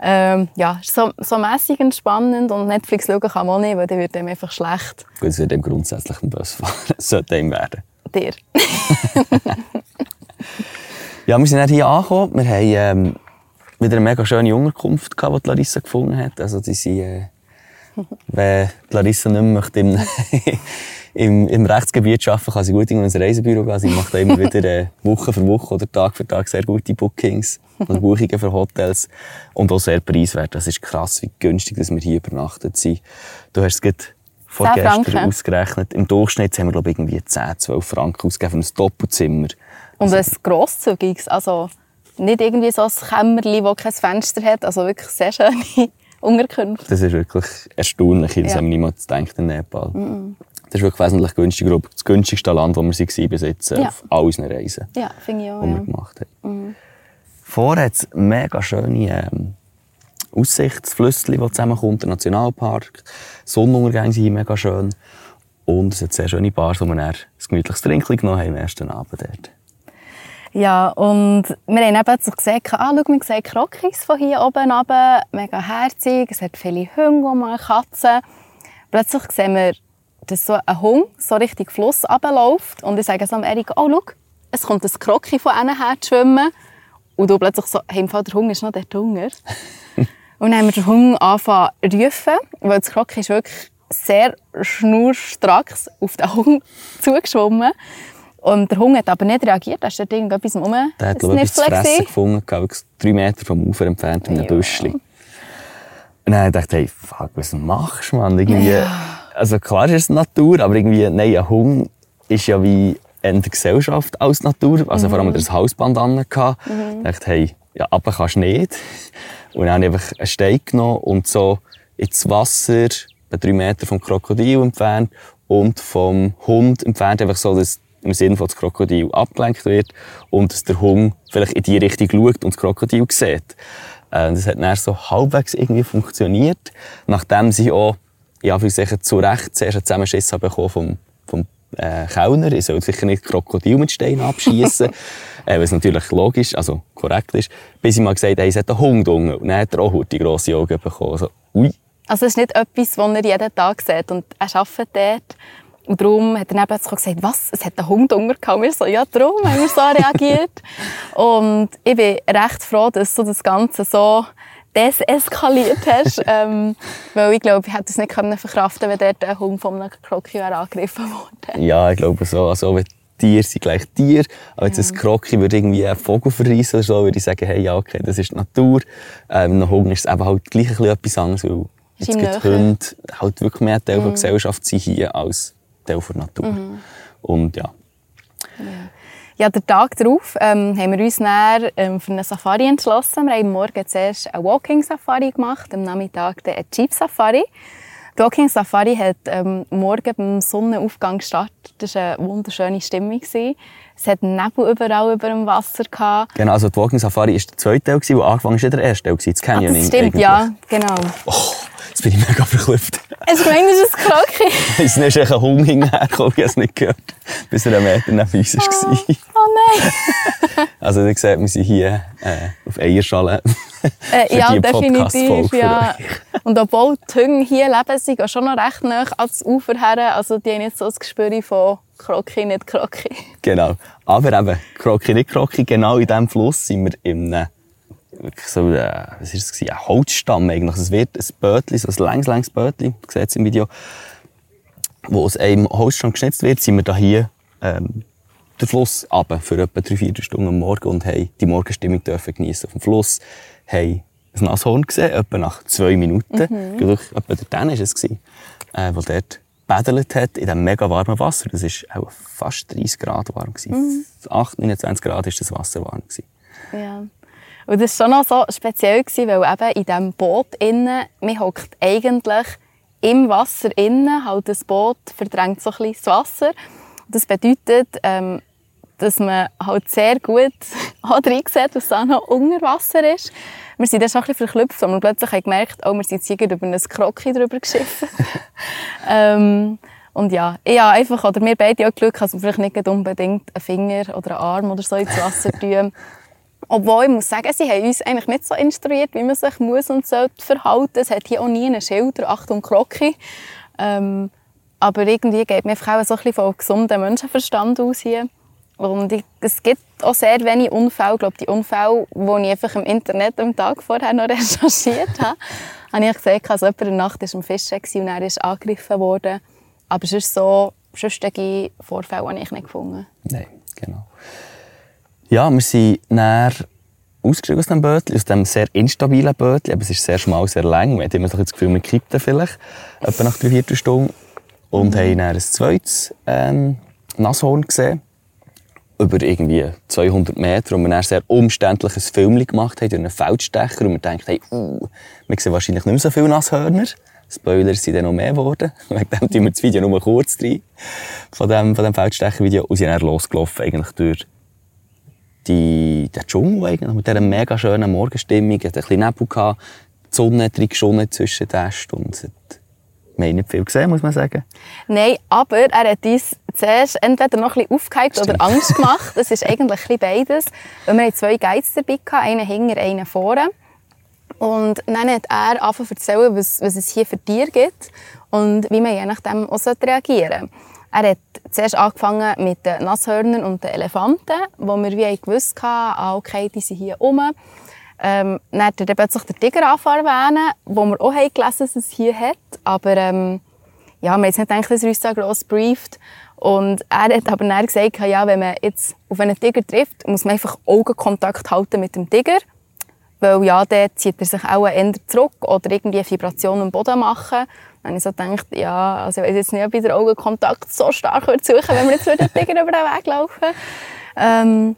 Ähm, ja, so, so mässig entspannend und Netflix schauen kann man auch nicht, weil dann wird einem einfach schlecht. Gut, es wird eben grundsätzlich ein. Das sollte ihm werden. Dir. Ja, wir sind dann hier angekommen. Wir haben ähm, wieder eine mega schöne Unterkunft, gehabt, die Larissa gefunden hat. Also, die sind, äh, wenn Larissa nicht mehr möchte im, im, im Rechtsgebiet arbeiten kann sie gut in ein Reisebüro gehen. Sie macht da immer wieder äh, Woche für Woche oder Tag für Tag sehr gute Bookings und Buchungen für Hotels. Und auch sehr preiswert. Das ist krass, wie günstig dass wir hier übernachtet sind. Du hast es gerade 10 vorgestern Franken. ausgerechnet. Im Durchschnitt haben wir, glaube ich, irgendwie 10, 12 Franken ausgegeben für ein Doppelzimmer. Und ein grosszügiges, also nicht irgendwie so ein Kämmerchen, das kein Fenster hat, also wirklich sehr schöne Unterkünfte. Das ist wirklich erstaunlich. Das Ja. haben wir niemals gedacht in Nepal. Das ist wirklich wesentlich günstiger. Das günstigste Land, wo wir waren bis jetzt Ja. auf all unseren Reisen, Ja, ich auch. die wir Ja. gemacht haben. Vorher hat es mega schöne ähm, Aussichtsflüsse, die zusammenkommt. Der Nationalpark. Sonnenuntergänge sind mega schön. Und es hat sehr schöne Bars, wo wir ein gemütliches Trinkchen genommen haben am ersten Abend dort. ja, und wir haben eben gesehen, ah, schau, wir sehen Krokis von hier oben runter, mega herzig, es hat viele Hunde Katzen. Plötzlich sehen wir, dass so ein Hund so richtig Fluss runterläuft und ich sage so Erik, oh, schau, es kommt ein Kroki von ihnen her zu schwimmen. Und du plötzlich so, hey, im Fall der Hund ist noch der Hunger. Und dann haben wir den Hund angefangen zu rufen, weil das Kroki ist wirklich sehr schnurstracks auf den Hund zugeschwommen. Und der Hund hat aber nicht reagiert, er ist dort irgendetwas rum. Der hat, glaube ich, fressen gefunden, wirklich drei Meter vom Ufer entfernt, in einem Ja. Büschli. Und dann dachte ich, hey, fuck, was machst du, Mann? Irgendwie, Also klar ist es Natur, aber irgendwie, nein, ein Hund ist ja wie in der Gesellschaft als Natur. Also vor allem Mhm. das Halsband an. Ich dachte, hey, ja, aber kannst du nicht. Und dann habe ich einfach einen Stein genommen und so ins Wasser, etwa drei Meter vom Krokodil entfernt und vom Hund entfernt, einfach so, dass im Sinne von das Krokodil abgelenkt wird und dass der Hund vielleicht in die Richtung schaut und das Krokodil sieht. Äh, Das hat dann so halbwegs irgendwie funktioniert, nachdem sie auch, ja, für sich zu Recht zuerst einen Zusammenschiss bekommen vom, vom äh, Kellner. Ich soll sicher nicht Krokodil mit Steinen abschießen, äh, was natürlich logisch, also korrekt ist. Bis ich mal gesagt habe, hey, es hat einen Hund unten. Und dann hat er auch die grosse Augen bekommen. So, ui. Also es ist nicht etwas, was er jeden Tag sieht. Und er arbeitet dort. Und darum hat er dann plötzlich gesagt, was, es hat einen Hund untergehauen. Wir so, ja, darum haben wir so reagiert. und ich bin recht froh, dass du das Ganze so deseskaliert hast. ähm, weil ich glaube, ich hätte es nicht können verkraften wenn dort ein Hund von einem Krokodil angegriffen wurde. Ja, ich glaube so. Also, wenn Tiere sind gleich Tier. Aber jetzt ein Kroki würde irgendwie einen Vogel verreissen oder so, würde ich sagen, hey, ja, okay, das ist die Natur. Ähm, ein Hund ist es eben halt gleich ein bisschen etwas anderes, weil Ist jetzt gibt. Hunde halt wirklich mehr Teil der Gesellschaft sind hier als Teil der Natur. Und ja, Ja, den Tag darauf ähm, haben wir uns dann, ähm, für eine Safari entschlossen. Wir haben morgen zuerst eine Walking-Safari gemacht, am Nachmittag eine Jeep-Safari. Die Walking Safari hat ähm, morgen beim Sonnenaufgang gestartet. Das war eine wunderschöne Stimmung. Es hat Nebel überall über dem Wasser. Gehabt. Genau, also die Walking Safari war der zweite Teil, der angefangen ist, der erste Teil, das Canyoning. Ah, das stimmt, eigentlich. ja, genau. Oh, jetzt bin ich mega verklüpft. Das ist ein Krocki? Es ist ein Hund hinterhergekommen, ich habe es nicht gehört, bis er einen Meter neben uns war. Oh, oh nein. also, ihr seht, wir sind hier äh, auf Eierschalen. Äh, ja, definitiv. Ja. Und obwohl die Hunde hier leben, sie gehen schon noch recht nah ans Ufer her. Also die haben nicht so das Gespür von Krocki, nicht Krocki. Genau. Aber eben, Krocki, nicht Krocki, genau in diesem Fluss sind wir einem wirklich so, äh, was ist es ein Holzstamm eigentlich. Es wird ein Bötli, so ein längs, längs Bötli, man sieht es im Video, wo aus einem Holzstamm geschnitzt wird, sind wir da hier ähm, den Fluss runter für etwa drei, vier Stunden am Morgen und haben die Morgenstimmung dürfen geniessen auf dem Fluss, haben ein Nashorn gesehen, etwa nach zwei Minuten. Mhm. Glaube ich, etwa dann war es, gewesen, äh, wo dort gebädelt hat in diesem mega warmen Wasser. Das war auch fast 30 Grad warm. Gewesen. Mhm. 8, 29 Grad war das Wasser warm. Gewesen. Ja. Und das war schon noch so speziell, gewesen, weil eben in diesem Boot innen, man hockt eigentlich im Wasser innen, halt das Boot verdrängt so ein bisschen das Wasser. Das bedeutet, ähm, dass man halt sehr gut sieht, was da noch unter Wasser ist. Wir sind dann schon ein bisschen verklüpft, und wir plötzlich haben gemerkt, oh, wir sind jetzt über ein Krocki drüber geschiffen. ähm, und ja, ich habe einfach, oder wir beide auch Glück, dass wir vielleicht nicht unbedingt einen Finger oder einen Arm oder so ins Wasser tun. Obwohl, ich muss sagen, sie haben uns eigentlich nicht so instruiert, wie man sich muss und sollte verhalten. Es hat hier auch nie einen Schilder, Achtung, Krocki. Ähm, aber irgendwie geht mir einfach auch so ein bisschen von gesundem Menschenverstand aus hier. Und ich, es gibt auch sehr wenige Unfälle. Ich glaube, die Unfälle, die ich einfach im Internet am Tag vorher noch recherchiert habe, habe ich gesehen, dass jemand in der Nacht am Fischen war und er ist angegriffen worden. Aber sonst so, sonstige Vorfälle habe ich nicht gefunden. Nein, genau. Ja, wir sind näher ausgestiegen aus dem Bötchen, aus dem sehr instabilen Bötchen. Aber es ist sehr schmal, sehr lang. Man hat immer so das Gefühl, man kippt vielleicht, etwa nach drei, vier Stunden. Und mhm. haben dann ein zweites ähm, Nashorn gesehen über irgendwie 200 Meter und wir ein sehr umständliches Film gemacht haben durch einen Feldstecher und wir dachten, hey, uh, wir sehen wahrscheinlich nicht mehr so viele Nasshörner. Spoiler sind dann noch mehr geworden. Wegen dem tun wir das Video nur kurz rein. Von dem, von dem Feldstecher-Video. Und sind dann losgelaufen, eigentlich durch die, den Dschungel eigentlich, mit dieser mega schönen Morgenstimmung. Es hatte ein bisschen Nebel, gehabt, die Sonne hat geschonnen zwischen den hat wir haben nicht viel gesehen, muss man sagen. Nein, aber er hat uns zuerst entweder noch ein bisschen aufgehypt oder Angst gemacht. Das ist eigentlich ein bisschen beides. Weil wir hatten zwei Guides dabei, einen hinter, einen vorne. Und dann hat er angefangen zu erzählen, was, was es hier für Tiere gibt und wie man je nachdem auch reagieren sollte. Er hat zuerst angefangen mit den Nasshörnern und den Elefanten, wo wir wie gewusst haben, ah, okay, die sind hier oben. Ähm, dann hat er plötzlich den Tiger erwähnen, wo wir auch gelesen haben, dass es hier hat. Aber ähm, ja, wir haben jetzt nicht gedacht, dass er uns da gross brieft. Und er hat aber dann gesagt, ja, wenn man jetzt auf einen Tiger trifft, muss man einfach Augenkontakt halten mit dem Tiger. Weil ja, dann zieht er sich auch eher zurück oder irgendwie eine Vibration am Boden machen. Habe ich so gedacht, ja, also ich weiß jetzt nicht, ob ich den Augenkontakt so stark suchen würde, wenn wir jetzt Tiger über den Weg laufen. Ähm,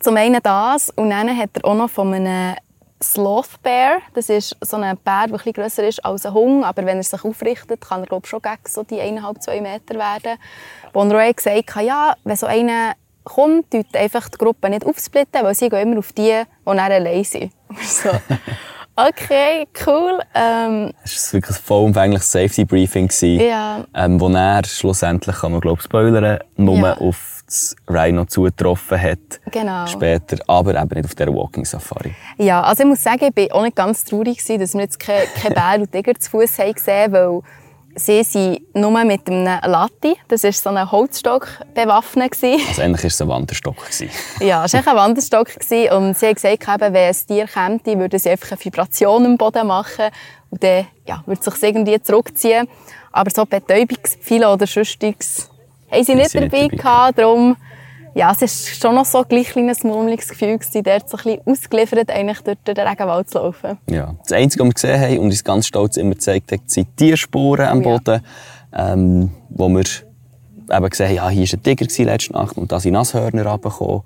zum einen das und dann hat er auch noch von einem Sloth Bear. Das ist so ein Bär, der etwas grösser ist als ein Hund, aber wenn er sich aufrichtet, kann er glaube schon gegen so die 1,5-2 Meter werden. Wo er auch gesagt hat, ja, wenn so einer kommt, tut einfach die Gruppe nicht aufsplitten, weil sie gehen immer auf die, die dann allein sind. Okay, cool. Ähm, es war wirklich ein vollumfängliches Safety-Briefing, ja. ähm, wo er schlussendlich, kann man glaube spoilern, nur ja. auf das Rhino zugetroffen hat. Genau. Später, aber eben nicht auf dieser Walking Safari. Ja, also ich muss sagen, ich war auch nicht ganz traurig, dass wir jetzt keine, keine Bär und Tiger zu Fuß gesehen weil sie sind nur mit einem Lati, das ist so ein Holzstock, bewaffnet. Also eigentlich war es ein Wanderstock. ja, es war ein Wanderstock und sie haben gesagt, wenn ein Tier käme, würde sie einfach eine Vibration im Boden machen und dann ja, würde sich irgendwie zurückziehen. Aber so Betäubungspfeile oder sonstiges haben sie nicht dabei gehabt. Darum, ja, es ist schon noch so gleich ein mulmiges Gefühl gewesen, dort so ein bisschen ausgeliefert, eigentlich durch den Regenwald zu laufen. Ja. Das Einzige, was wir gesehen haben und uns ganz stolz immer gezeigt haben, sind Tierspuren am Boden, ja. ähm, wo wir eben gesehen, ja, hier war ein Tiger letzte Nacht und da sind Nasshörner runtergekommen.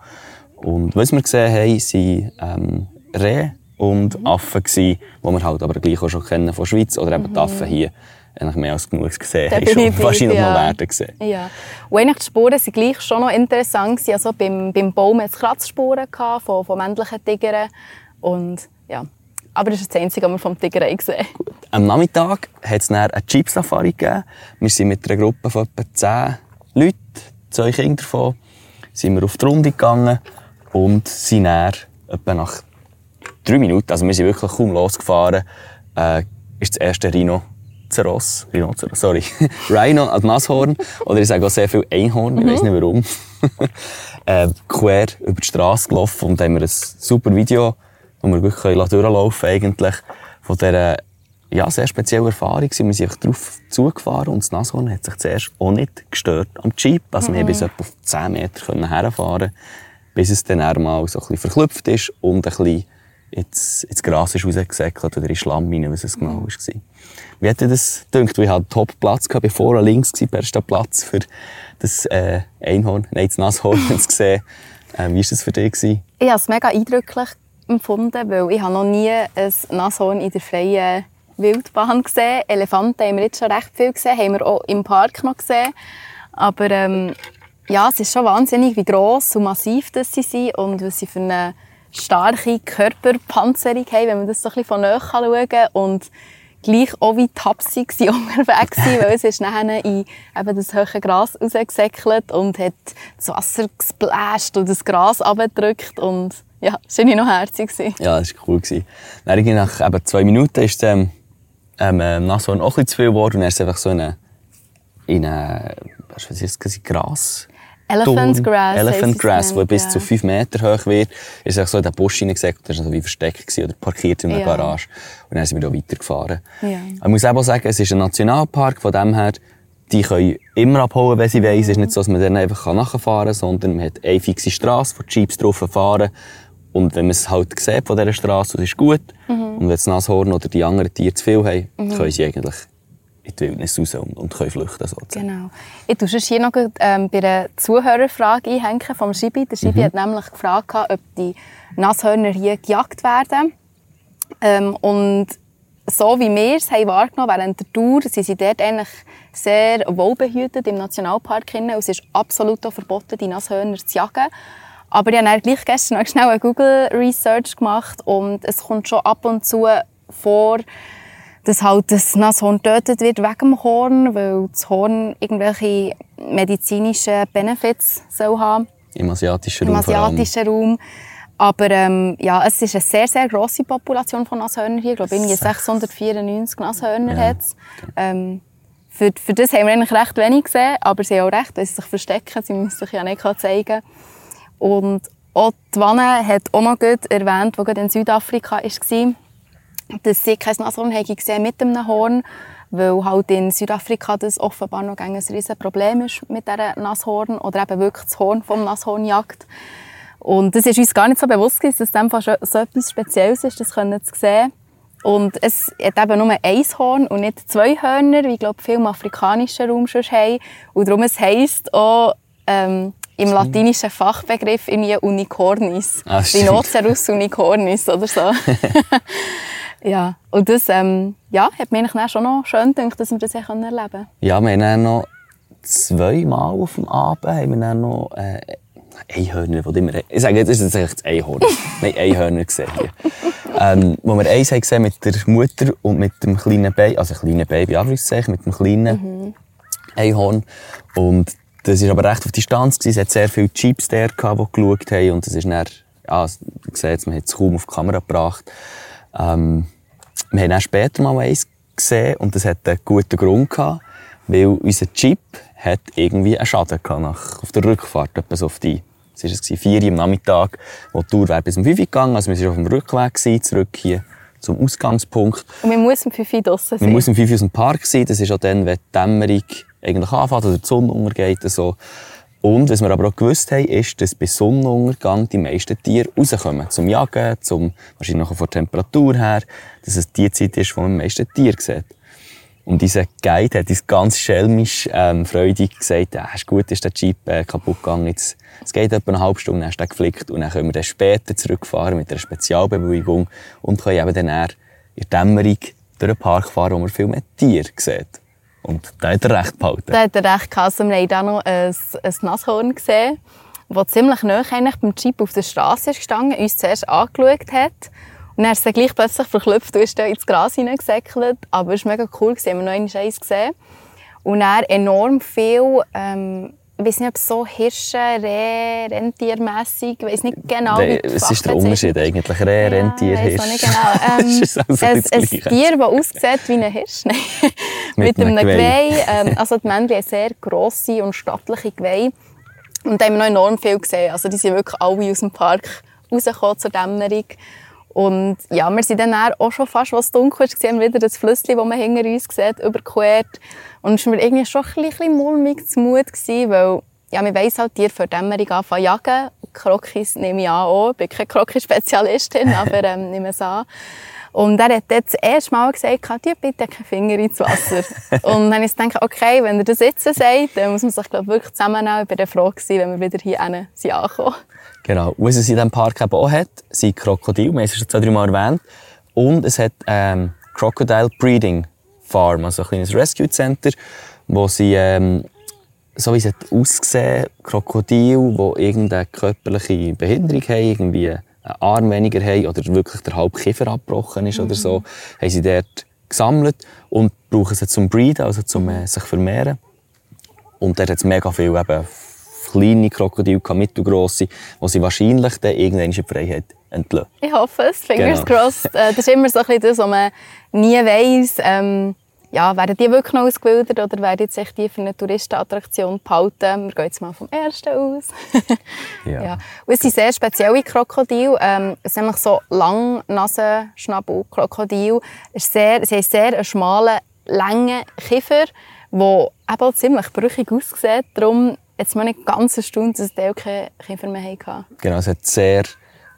Und was wir gesehen haben, waren ähm, Rehe und mhm. Affen gewesen, die wir halt aber gleich auch schon kennen von der Schweiz. Oder eben mhm. die Affen hier eigentlich mehr als genug gesehen da. Schon wahrscheinlich ja. noch werden gesehen. Ja. Und eigentlich die Spuren waren gleich schon noch interessant. Also beim, beim Baum hatte es Kratzspuren von, von männlichen Tigern. Und, ja. Aber das ist das Einzige, was wir vom Tiger gesehen haben. Am Nachmittag hat es eine Jeep-Safari gegeben. Wir sind mit einer Gruppe von etwa 10 Leuten, zwei Kinder davon, sind wir auf die Runde gegangen und sind dann etwa nach drei Minuten, also wir sind wirklich kaum losgefahren, äh, ist das erste Rhino Rhinoceros, Rhinoceros, sorry, Rhino als Nashorn, oder ich sage auch sehr viel Einhorn, ich weiß nicht warum, äh, quer über die Straße gelaufen und haben wir ein super Video, wo wir wirklich durchlaufen eigentlich, von dieser ja, sehr spezielle Erfahrung. Wir sind darauf zugefahren und das Nashorn hat sich zuerst auch nicht gestört am Jeep. Also mhm. wir bis etwa 10 Meter herfahren bis es dann einmal so ein bisschen verklüpft ist und ein bisschen ins, ins Gras ist rausgesäckelt oder in Schlamm rein, was es genau war. Wie hat dir das gedacht? Ich hatte top Platz, gehabt, bevor links war, bester Platz für das äh, Einhorn, nein, das Nashorn zu sehen. Äh, wie war das für dich? Gewesen? Ich habe es mega eindrücklich empfunden, weil ich habe noch nie ein Nashorn in der freien Wildbahn gesehen. Elefanten haben wir jetzt schon recht viel gesehen, haben wir auch im Park noch gesehen. Aber ähm, ja, es ist schon wahnsinnig, wie gross und massiv das sie sind und was sie für eine starke Körperpanzerung haben, wenn man das so ein bisschen von nahe schauen kann. Und gleich auch wie tapsig unterwegs waren, weil es ist nachher in eben das hohe Gras rausgesäckelt und hat das Wasser gesplasht und das Gras abgedrückt und ja, das war noch herzig. Ja, das war cool. Dann nach eben zwei Minuten ist ähm, ähm, Nashorn auch ein zu viel geworden und er ist einfach so in eine, in eine was ist das, Gras Elephant Grass. Elephant Grass, wo bis ja. zu 5 Meter hoch wird. Ist so in den Busch hineingesackt, das war so wie versteckt oder parkiert in einer ja. Garage. Und dann sind wir da weitergefahren. Ja. Ich muss auch sagen, es ist ein Nationalpark, von dem her, die können immer abholen, wenn sie wollen. Es ist nicht so, dass man dann einfach nachfahren kann, sondern man hat eine fixe Straße, wo die Jeeps drauf fahren. Und wenn man es halt sieht von dieser Straße, das ist gut. Mhm. Und wenn das Nashorn oder die anderen Tiere zu viel haben, mhm. können sie eigentlich in die Wildnis raus und, und können flüchten sozusagen. Genau. Ich tue hier noch ähm, bei einer Zuhörerfrage einhängen vom Schibi. Der Schibi mhm. hat nämlich gefragt, ob die Nashörner hier gejagt werden. Ähm, und so wie wir es haben wahrgenommen während der Tour, sind sie dort eigentlich sehr wohlbehütet im Nationalpark. Und es ist absolut verboten, die Nashörner zu jagen. Aber ich habe gleich gestern noch schnell eine Google-Research gemacht und es kommt schon ab und zu vor, dass halt das Nashorn getötet wird wegen dem Horn, weil das Horn irgendwelche medizinischen Benefits soll haben. Im asiatischen Raum. Im asiatischen Raum. Aber ähm, ja, es ist eine sehr, sehr grosse Population von Nashörnern hier. Ich glaube, irgendwie 694 Nashörner ja. hat es. Ähm, für, für das haben wir eigentlich recht wenig gesehen, aber sie haben auch recht, dass sie sich verstecken. Sie müssen sich ja nicht zeigen. Und auch die Wanne hat auch noch gut erwähnt, die in Südafrika war, dass sie kein Nashorn gesehen mit einem Horn, weil halt in Südafrika das offenbar noch ein riesiges Problem ist mit dieser Nashorn oder eben wirklich das Horn vom Nashornjagd. Und das ist uns gar nicht so bewusst dass es einfach so etwas Spezielles ist, das können zu sehen. Und es hat eben nur ein Horn und nicht zwei Hörner, wie ich glaube, viele im afrikanischen Raum schon haben. Und darum es heisst auch ähm, im latinischen Fachbegriff irgendwie Unicornis. Ah, Rhinoceros unicornis oder so. Ja, und das ähm, ja, hat mir eigentlich schon noch schön gedacht, dass wir das erleben können. Ja, wir haben dann noch zweimal auf dem Abend haben wir dann noch äh, Einhörner, die immer... Ich sage, jetzt ist das eigentlich das Einhorn. haben Einhörner gesehen hier. ähm, wo wir eins haben gesehen mit der Mutter und mit dem kleinen Baby, also kleinen Baby, Anführungszeichen, mit dem kleinen mhm. Einhorn. Und das war aber recht auf Distanz. Es hat sehr viele Jeeps der, die geschaut haben. Und das ist dann, ja, sieht, man hat es kaum auf die Kamera gebracht. Ähm, wir haben auch später mal eins gesehen und das hat einen guten Grund gehabt, weil unser Jeep hat irgendwie einen Schaden gehabt nach, auf der Rückfahrt, etwa so auf die es war vier Uhr am Nachmittag, wo die Tour bis um 5 Uhr gegangen. Also wir waren auf dem Rückweg, gewesen, zurück hier zum Ausgangspunkt. Und man muss um 5 Uhr draussen sein? Man muss um 5 Uhr aus dem Park sein. Das ist auch dann, wenn die Dämmerung eigentlich anfängt oder die Sonne untergeht. So. Und was wir aber auch gewusst haben, ist, dass bei Sonnenuntergang die meisten Tiere rauskommen. Zum Jagen, zum, wahrscheinlich noch von der Temperatur her, dass es die Zeit ist, wo man die meisten Tiere sieht. Und dieser Guide hat uns ganz schelmisch, ähm, freudig gesagt, ja, ist gut, ist der Jeep äh, kaputt gegangen. Jetzt, es geht etwa eine halbe Stunde, dann ist der geflickt und dann können wir dann später zurückfahren mit einer Spezialbewilligung und können eben dann eher in der Dämmerung durch den Park fahren, wo man viel mehr Tiere sieht. Und da hat er recht behalten. Da hat er recht gehabt. Also wir haben da noch ein, ein Nashorn gesehen, das ziemlich nah beim Jeep auf der Straße ist uns zuerst angeschaut hat. Und dann ist er gleich plötzlich verklüpft und ist dann ins Gras hineingesäckelt. Aber es war mega cool, wir haben noch eins gesehen. Und er enorm viel, ähm, ich weiß nicht, ob so Hirsche, Reh, Rentiermässig, ich weiß nicht genau, wie die Es ist der Unterschied eigentlich, Reh, Rentier, ja, Hirsch. Nicht genau. Ähm, also ein, ein. Tier, das aussieht wie ein Hirsch. Nein. Mit Mit, einem. Geweih. Ähm, also die Männchen haben sehr grosse und stattliche Geweih. Und da haben wir noch enorm viel gesehen. Also die sind wirklich alle aus dem Park rausgekommen zur Dämmerung. Und ja, wir sind dann auch schon fast, was dunkel ist, haben wieder das Flüsschen, das man hinter uns sieht, überquert. Und es war mir irgendwie schon ein bisschen mulmig zu Mut, gewesen, weil ja, man weiss halt, Tiere für Dämmerung anfangen zu jagen. Krokis nehme ich an auch. Ich bin keine Krokis-Spezialistin, aber ähm, nehme es an. Und er hat dort das erste Mal gesagt, «Tue bitte keinen Finger ins Wasser. und dann habe ich gedacht, okay, wenn er das jetzt sagt, dann muss man sich glaub, wirklich zusammennehmen. Ich war dann froh, gewesen, wenn wir wieder hier sind angekommen. Genau. Was es in diesem Park eben auch hat, sind Krokodile. Wir haben es schon zwei, drei Mal erwähnt. Und es hat ähm, Crocodile Breeding Farm, also ein kleines Rescue Center, wo sie, ähm, so wie es hat ausgesehen, Krokodile, die irgendeine körperliche Behinderung haben, irgendwie einen Arm weniger haben oder wirklich der halbe Kiefer abgebrochen ist oder so, haben sie dort gesammelt und brauchen sie zum Breeden, also zum äh, sich vermehren. Und dort hat es mega viel eben kleine Krokodile, mittelgrosse, die sie wahrscheinlich dann irgendwann in die Freiheit entlassen. Ich hoffe es, fingers Genau. crossed. Äh, Das ist immer so ein bisschen das, was man nie weiss. Ähm, ja, werden die wirklich noch ausgewildert oder werden echt die für eine Touristenattraktion behalten? Wir gehen jetzt mal vom ersten aus. Ja. ja. Und es sind sehr spezielle Krokodile. Ähm, es sind nämlich so. Es sehr- Sie haben sehr einen schmalen, langen Kiefer, der eben ziemlich brüchig aussieht. Darum jetzt mal nicht ganz erstaunt, dass die keine Kiefer mehr hatten. Genau, es hat sehr,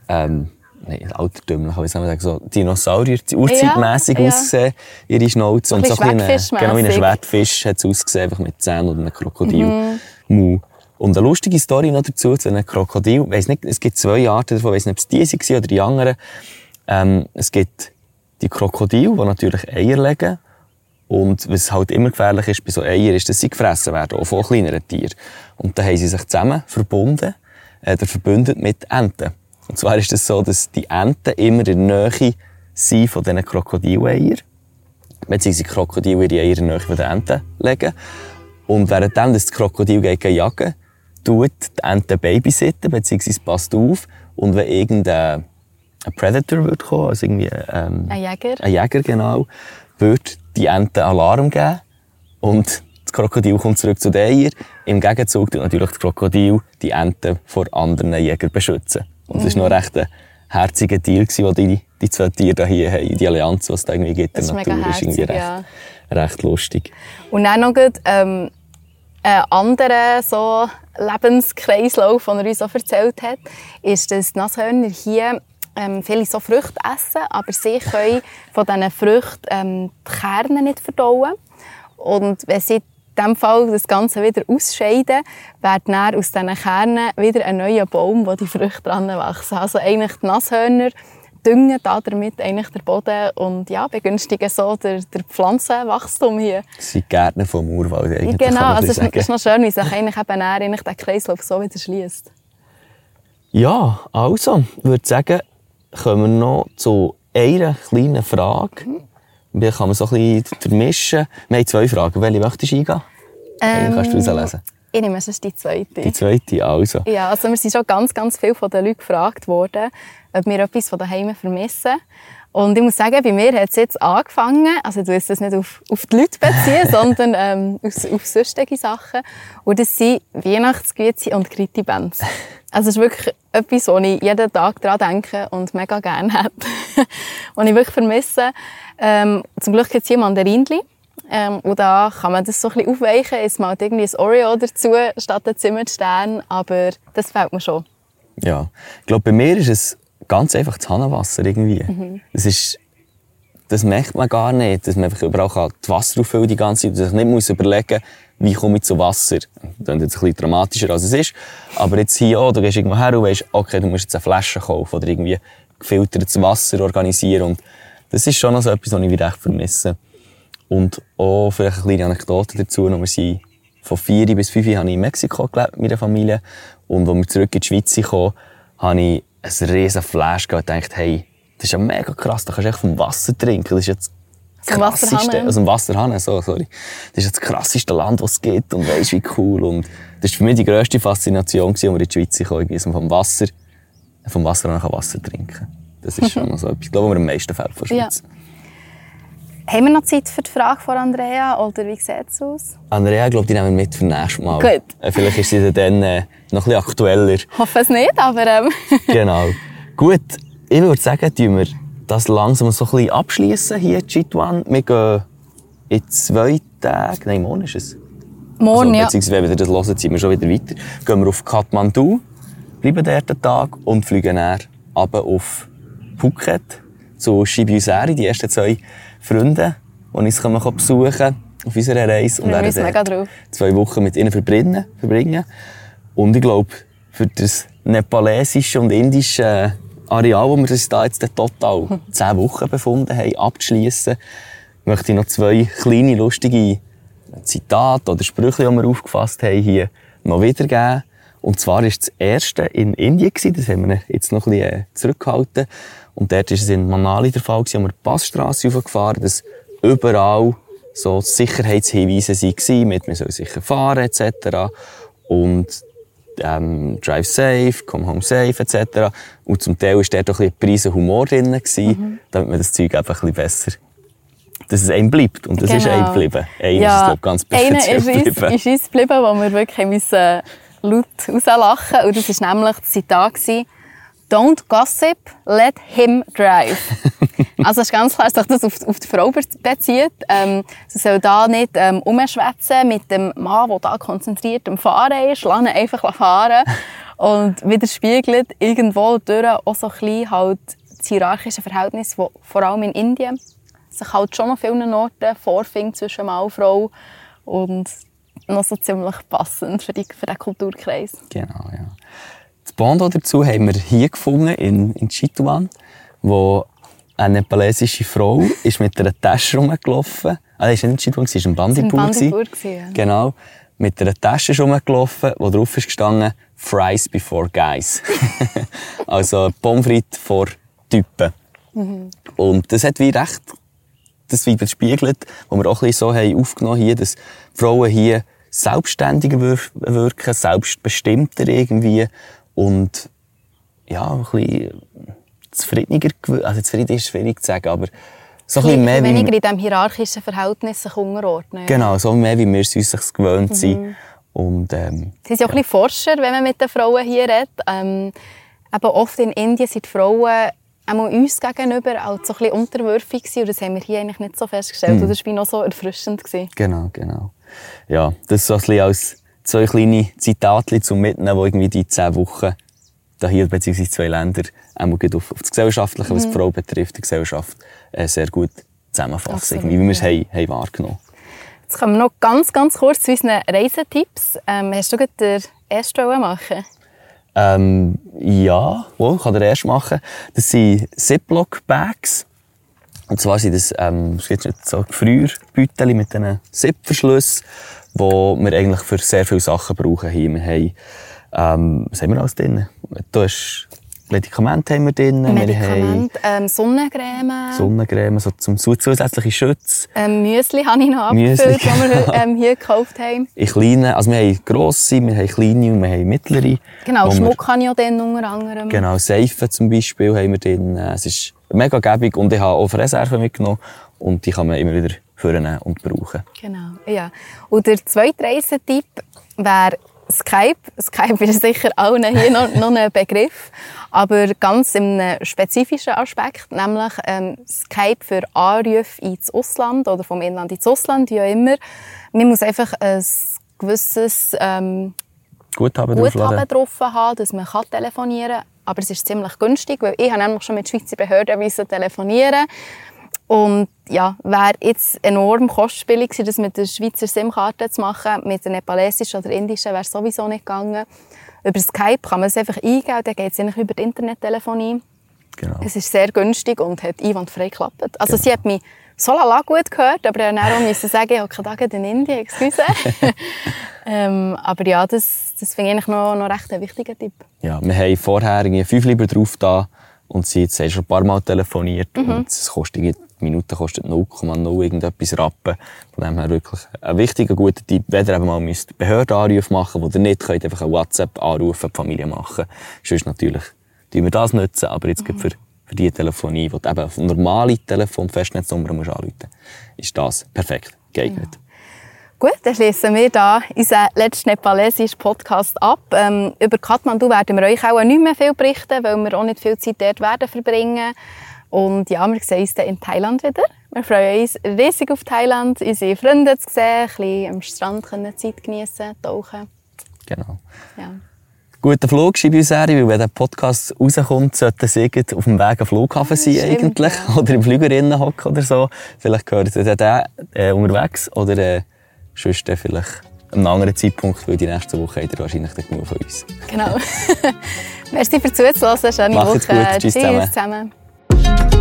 ähm, nein, altertümlich, aber ich sagen, so Dinosaurier, urzeitmässig Ja, ja. ausgesehen, ihre Schnauze. Und so ein bisschen genau wie ein. Schwertfisch hat es ausgesehen, einfach mit Zähnen und einem Krokodil. Mhm. Und eine lustige Story noch dazu, zu einem Krokodil. Ich weiss nicht, es gibt zwei Arten davon, ich weiss nicht, ob es die waren oder die anderen. Ähm, es gibt die Krokodile, die natürlich Eier legen. Und was halt immer gefährlich ist bei so Eiern, ist, dass sie gefressen werden, auch von kleineren Tieren. Und dann haben sie sich zusammen verbunden, äh, verbündet mit Enten. Und zwar ist es so, dass die Enten immer in der Nähe sind von diesen Krokodileiern. Beziehungsweise Krokodile ihre Eier in der Nähe von den Enten legen. Und währenddem das Krokodil geht jagen, tut die Ente babysitten, beziehungsweise passt auf. Und wenn irgendein ein Predator wird kommen, also irgendwie, ähm, Ein Jäger. ein Jäger, genau, wird die Ente Alarm geben und das Krokodil kommt zurück zu den Eiern. Im Gegenzug tut natürlich das Krokodil die Ente vor anderen Jägern beschützen. Und das war noch recht ein herziger Deal, den die, die zwei Tiere hier haben. Die Allianz, die es da irgendwie gibt in Das der ist Natur, ist irgendwie herzig, recht, ja. recht lustig. Und dann noch gut, ähm, ein anderer so Lebenskreislauf, den er uns auch erzählt hat, ist, dass die Nashörner hier ähm, viele so Früchte essen, aber sie können von diesen Früchten ähm, die Kerne nicht verdauen. Und wenn sie in diesem Fall das Ganze wieder ausscheiden, wird dann aus diesen Kernen wieder ein neuer Baum, wo die Früchte dran wachsen. Also eigentlich die Nashörner düngen damit eigentlich den Boden und ja, begünstigen so den, den Pflanzenwachstum hier. Das sind Gärtner vom Urwald eigentlich, Genau, also es ist, noch schön, wie sich eigentlich eben eigentlich der Kreislauf so wieder schließt. Ja, also, ich würde sagen, kommen wir noch zu einer kleinen Frage. Dann kann man so ein bisschen durchmischen. Wir haben zwei Fragen. Welche möchtest du eingehen? Eine kannst du rauslesen. Ich nehme sonst die zweite. Die zweite, also. Ja, also wir sind schon ganz, ganz viel von den Leuten gefragt worden, ob wir etwas von daheim vermissen. Und ich muss sagen, bei mir hat es jetzt angefangen, also ich will das nicht auf, auf die Leute beziehen, sondern ähm, auf, auf sonstige Sachen. Und das sind Weihnachtsgüte und Kriti-Bands. Also es ist wirklich etwas, wo ich jeden Tag daran denke und mega gerne hätte. und ich wirklich vermisse. Ähm, zum Glück gibt es hier Mandarinchen. Ähm, und da kann man das so ein bisschen aufweichen. Es mal irgendwie ein Oreo dazu, statt ein Zimmerstern. Aber das fehlt mir schon. Ja. Ich glaube, bei mir ist es ganz einfach das Hahnenwasser irgendwie. Mhm. Es ist das merkt man gar nicht, dass man einfach überall die Wasser auffüllen die ganze Zeit, dass ich nicht muss überlegen wie komme ich zu Wasser. Das ist jetzt ein bisschen dramatischer, als es ist. Aber jetzt hier auch, du gehst irgendwo her und weißt, okay, du musst jetzt eine Flasche kaufen oder irgendwie gefiltertes Wasser organisieren. Und das ist schon noch so etwas, was ich wieder echt vermisse. Und auch vielleicht eine kleine Anekdote dazu. Noch, wir sind von vier bis fünf Jahren in Mexiko gelebt mit meiner Familie. Und als wir zurück in die Schweiz kamen, habe ich ein riesen Flash gehabt und gedacht, hey, das ist ja mega krass, da kannst du echt vom Wasser trinken. Das ist jetzt Aus dem Wasserhahn. Aus dem Wasserhahn, so, sorry. Das ist jetzt das krasseste Land, das es gibt und weisst, wie cool. Und das war für mich die grösste Faszination, als wir in die Schweiz kamen, dass man vom Wasser, vom Wasserhahn kann Wasser trinken Das ist schon noch so etwas, ich glaube, wir am meisten fällt von der Ja. Schweiz. Haben wir noch Zeit für die Frage von Andrea oder wie sieht es aus? Andrea, ich glaube, die nehmen wir mit für nächstes Mal. Gut. Äh, Vielleicht ist sie dann äh, noch ein bisschen aktueller. Ich hoffe es nicht, aber ähm, genau. Gut, ich würde sagen, tun wir das langsam so ein bisschen abschließen hier in Chitwan. Wir gehen in zwei Tagen, nein, morgen ist es. morgen, also, ja. Beziehungsweise, wenn ihr das hört, sind wir schon wieder weiter. Gehen wir auf Kathmandu, bleiben dort einen Tag und fliegen dann runter auf Phuket zu Shibuseri, die ersten zwei Freunde, die uns kommen besuchen können auf unserer Reise. Wir werden müssen mega drauf. zwei Wochen mit ihnen verbringen. verbringen. Und ich glaube, für das nepalesische und indische Areal, wo wir uns da jetzt total zehn Wochen befunden haben, abzuschließen, möchte ich noch zwei kleine, lustige Zitate oder Sprüche, die wir aufgefasst haben, hier noch wiedergeben. Und zwar war das erste in Indien, das haben wir jetzt noch ein bisschen äh, zurückgehalten. Und dort war es in Manali der Fall, wo wir die Passstrasse hochgefahren dass überall so Sicherheitshinweise waren, mit man soll sicher fahren etc. Und ähm, Drive safe, Come home safe etc. Und zum Teil war dort auch ein bisschen Humor drin, gewesen, damit man das Zeug einfach ein bisschen besser dass es einem bleibt. Und das ist Genau. einem geblieben. Einer ja, ist, glaub, ganz einer speziell ist geblieben. ist uns geblieben, wo wir wirklich müssen laut rauslachen Und das war nämlich das Zitat. Don't gossip, let him drive. also es ist ganz klar, dass sich das auf, auf die Frau bezieht. Ähm, sie soll da nicht ähm, umschwätzen mit dem Mann, der da konzentriert am Fahren ist. Lass einfach fahren. Und widerspiegelt irgendwo durch auch so ein bisschen halt das hierarchische Verhältnis, das vor allem in Indien sich halt schon an vielen Orten vorfindet zwischen Mann und Frau. Und noch so ziemlich passend für, die, für den Kulturkreis. Genau, ja. Das Bondo dazu haben wir hier gefunden, in, in Chitwan, wo eine nepalesische Frau ist mit einer Tasche rumgelaufen. Ah, das war nicht Chitwan, sie war in Bandipur. Bandipur gewesen. gewesen, ja. Genau. Mit einer Tasche rumgelaufen, wo drauf ist gestanden, Fries before Guys. also Pommes frites vor Typen. Mhm. Und das hat wie recht das widerspiegelt, wo wir auch ein bisschen so haben aufgenommen hier, dass Frauen hier selbstständiger wir- wirken, selbstbestimmter irgendwie und ja, ein bisschen zufriedeniger, gew- also zufrieden ist schwierig zu sagen, aber so ein bisschen mehr wie, weniger in diesem hierarchischen Verhältnis sich unterordnen. Ja. genau, so mehr wie wir es uns gewöhnt sind. Und, ähm, Sie sind ja auch ein bisschen Forscher, wenn man mit den Frauen hier redet. Ähm, eben oft in Indien sind die Frauen einmal uns gegenüber halt so ein bisschen unterwürfig gewesen. Und das haben wir hier eigentlich nicht so festgestellt. Und das war noch so erfrischend. Gewesen. Genau, genau. Ja, das so ein bisschen als zwei kleine Zitate zum Mitnehmen, die irgendwie die zehn Wochen da hier, beziehungsweise zwei Länder, einmal gerade auf, auf das Gesellschaftliche, was die Frau betrifft, die Gesellschaft, äh, sehr gut zusammenfassen, wie wir es ja. haben, haben wahrgenommen Jetzt kommen wir noch ganz, ganz kurz zu unseren Reisetipps. Ähm, hast du den ersten machen? Ähm, ja, wohl, kann der erst machen. Das sind Ziploc-Bags. Und zwar sind das, ähm, es gibt jetzt so Gefrierbeutel mit diesen Zipverschlüssen, die wir eigentlich für sehr viele Sachen brauchen hier. Wir haben, ähm, was haben wir alles drin? Da ist Medikamente haben wir drin. Wir haben Medikamente, ähm, Sonnencreme, Sonnencreme, so zum zu- zusätzlichen Schutz. ähm, Müsli habe ich noch Müsli, abgefüllt, das wir ähm, hier gekauft haben. In kleinen, also wir haben grosse, wir haben kleine und wir haben mittlere. Genau, wo wir- Schmuck habe ich auch dann unter anderem. Genau, Seifen zum Beispiel haben wir drin. Äh, Es ist mega gäbig und ich habe auch Reserven mitgenommen und die kann man immer wieder vornehmen und brauchen. Genau, ja. Und der zweite Reisetipp wäre Skype. Skype ist sicher allen hier noch, noch ein Begriff, aber ganz einem spezifischen Aspekt, nämlich ähm, Skype für Anrufe ins Ausland oder vom Inland ins Ausland, wie auch immer. Man muss einfach ein gewisses ähm, Guthaben Guthaben drauf haben, dass man kann telefonieren kann. Aber es ist ziemlich günstig, weil ich habe nämlich schon mit Schweizer Behörden telefonieren Und ja, wäre jetzt enorm kostspielig gewesen, das mit der Schweizer SIM-Karte zu machen. Mit der nepalesischen oder indischen wäre es sowieso nicht gegangen. Über Skype kann man es einfach eingeben, dann geht es eigentlich über die Internettelefonie. Genau. Es ist sehr günstig und hat einwandfrei geklappt. Also sie hat mich so lala gut gehört, aber dann auch musste sagen, ich habe keine Tage in Indien, excuse. ähm, aber ja, das, das finde ich eigentlich noch, noch recht ein wichtiger Tipp. Ja, wir haben vorher irgendwie fünf Lieber drauf da und sie hat schon ein paar Mal telefoniert Mhm. und es kostet, die Minute kostet 0,0 irgendetwas Rappen. Von dem her wirklich ein wichtiger, guter Tipp, wenn ihr eben mal müsst Behördenanrufe machen müsst, ihr nicht könnt, einfach einen WhatsApp-Anruf an die Familie machen. Sonst natürlich tun wir das nutzen, aber jetzt Mhm. für, für die Telefonie, du eben auf normale Telefon, Festnetznummer musst anrufen ist das perfekt geeignet. Gut, dann schließen wir hier unseren letzten nepalesischen Podcast ab. Ähm, über Kathmandu werden wir euch auch nicht mehr viel berichten, weil wir auch nicht viel Zeit dort werden verbringen. Und ja, wir sehen uns dann in Thailand wieder. Wir freuen uns riesig auf Thailand, unsere Freunde zu sehen, ein bisschen am Strand können Zeit geniessen, tauchen. Genau. Ja. Guter Flug, schreibe uns her, weil wenn der Podcast rauskommt, sollte sie auf dem Weg am Flughafen sein stimmt, eigentlich. ja. Oder im Flüger innen hocken oder so. Vielleicht gehört ihr den äh, unterwegs oder äh, sonst dann vielleicht an einem anderen Zeitpunkt, weil die nächste Woche habt ihr wahrscheinlich dann genug von uns. Genau. Merci fürs Zuhören. Schöne Macht's Woche. gut. Tschüss zusammen. zusammen. Bye.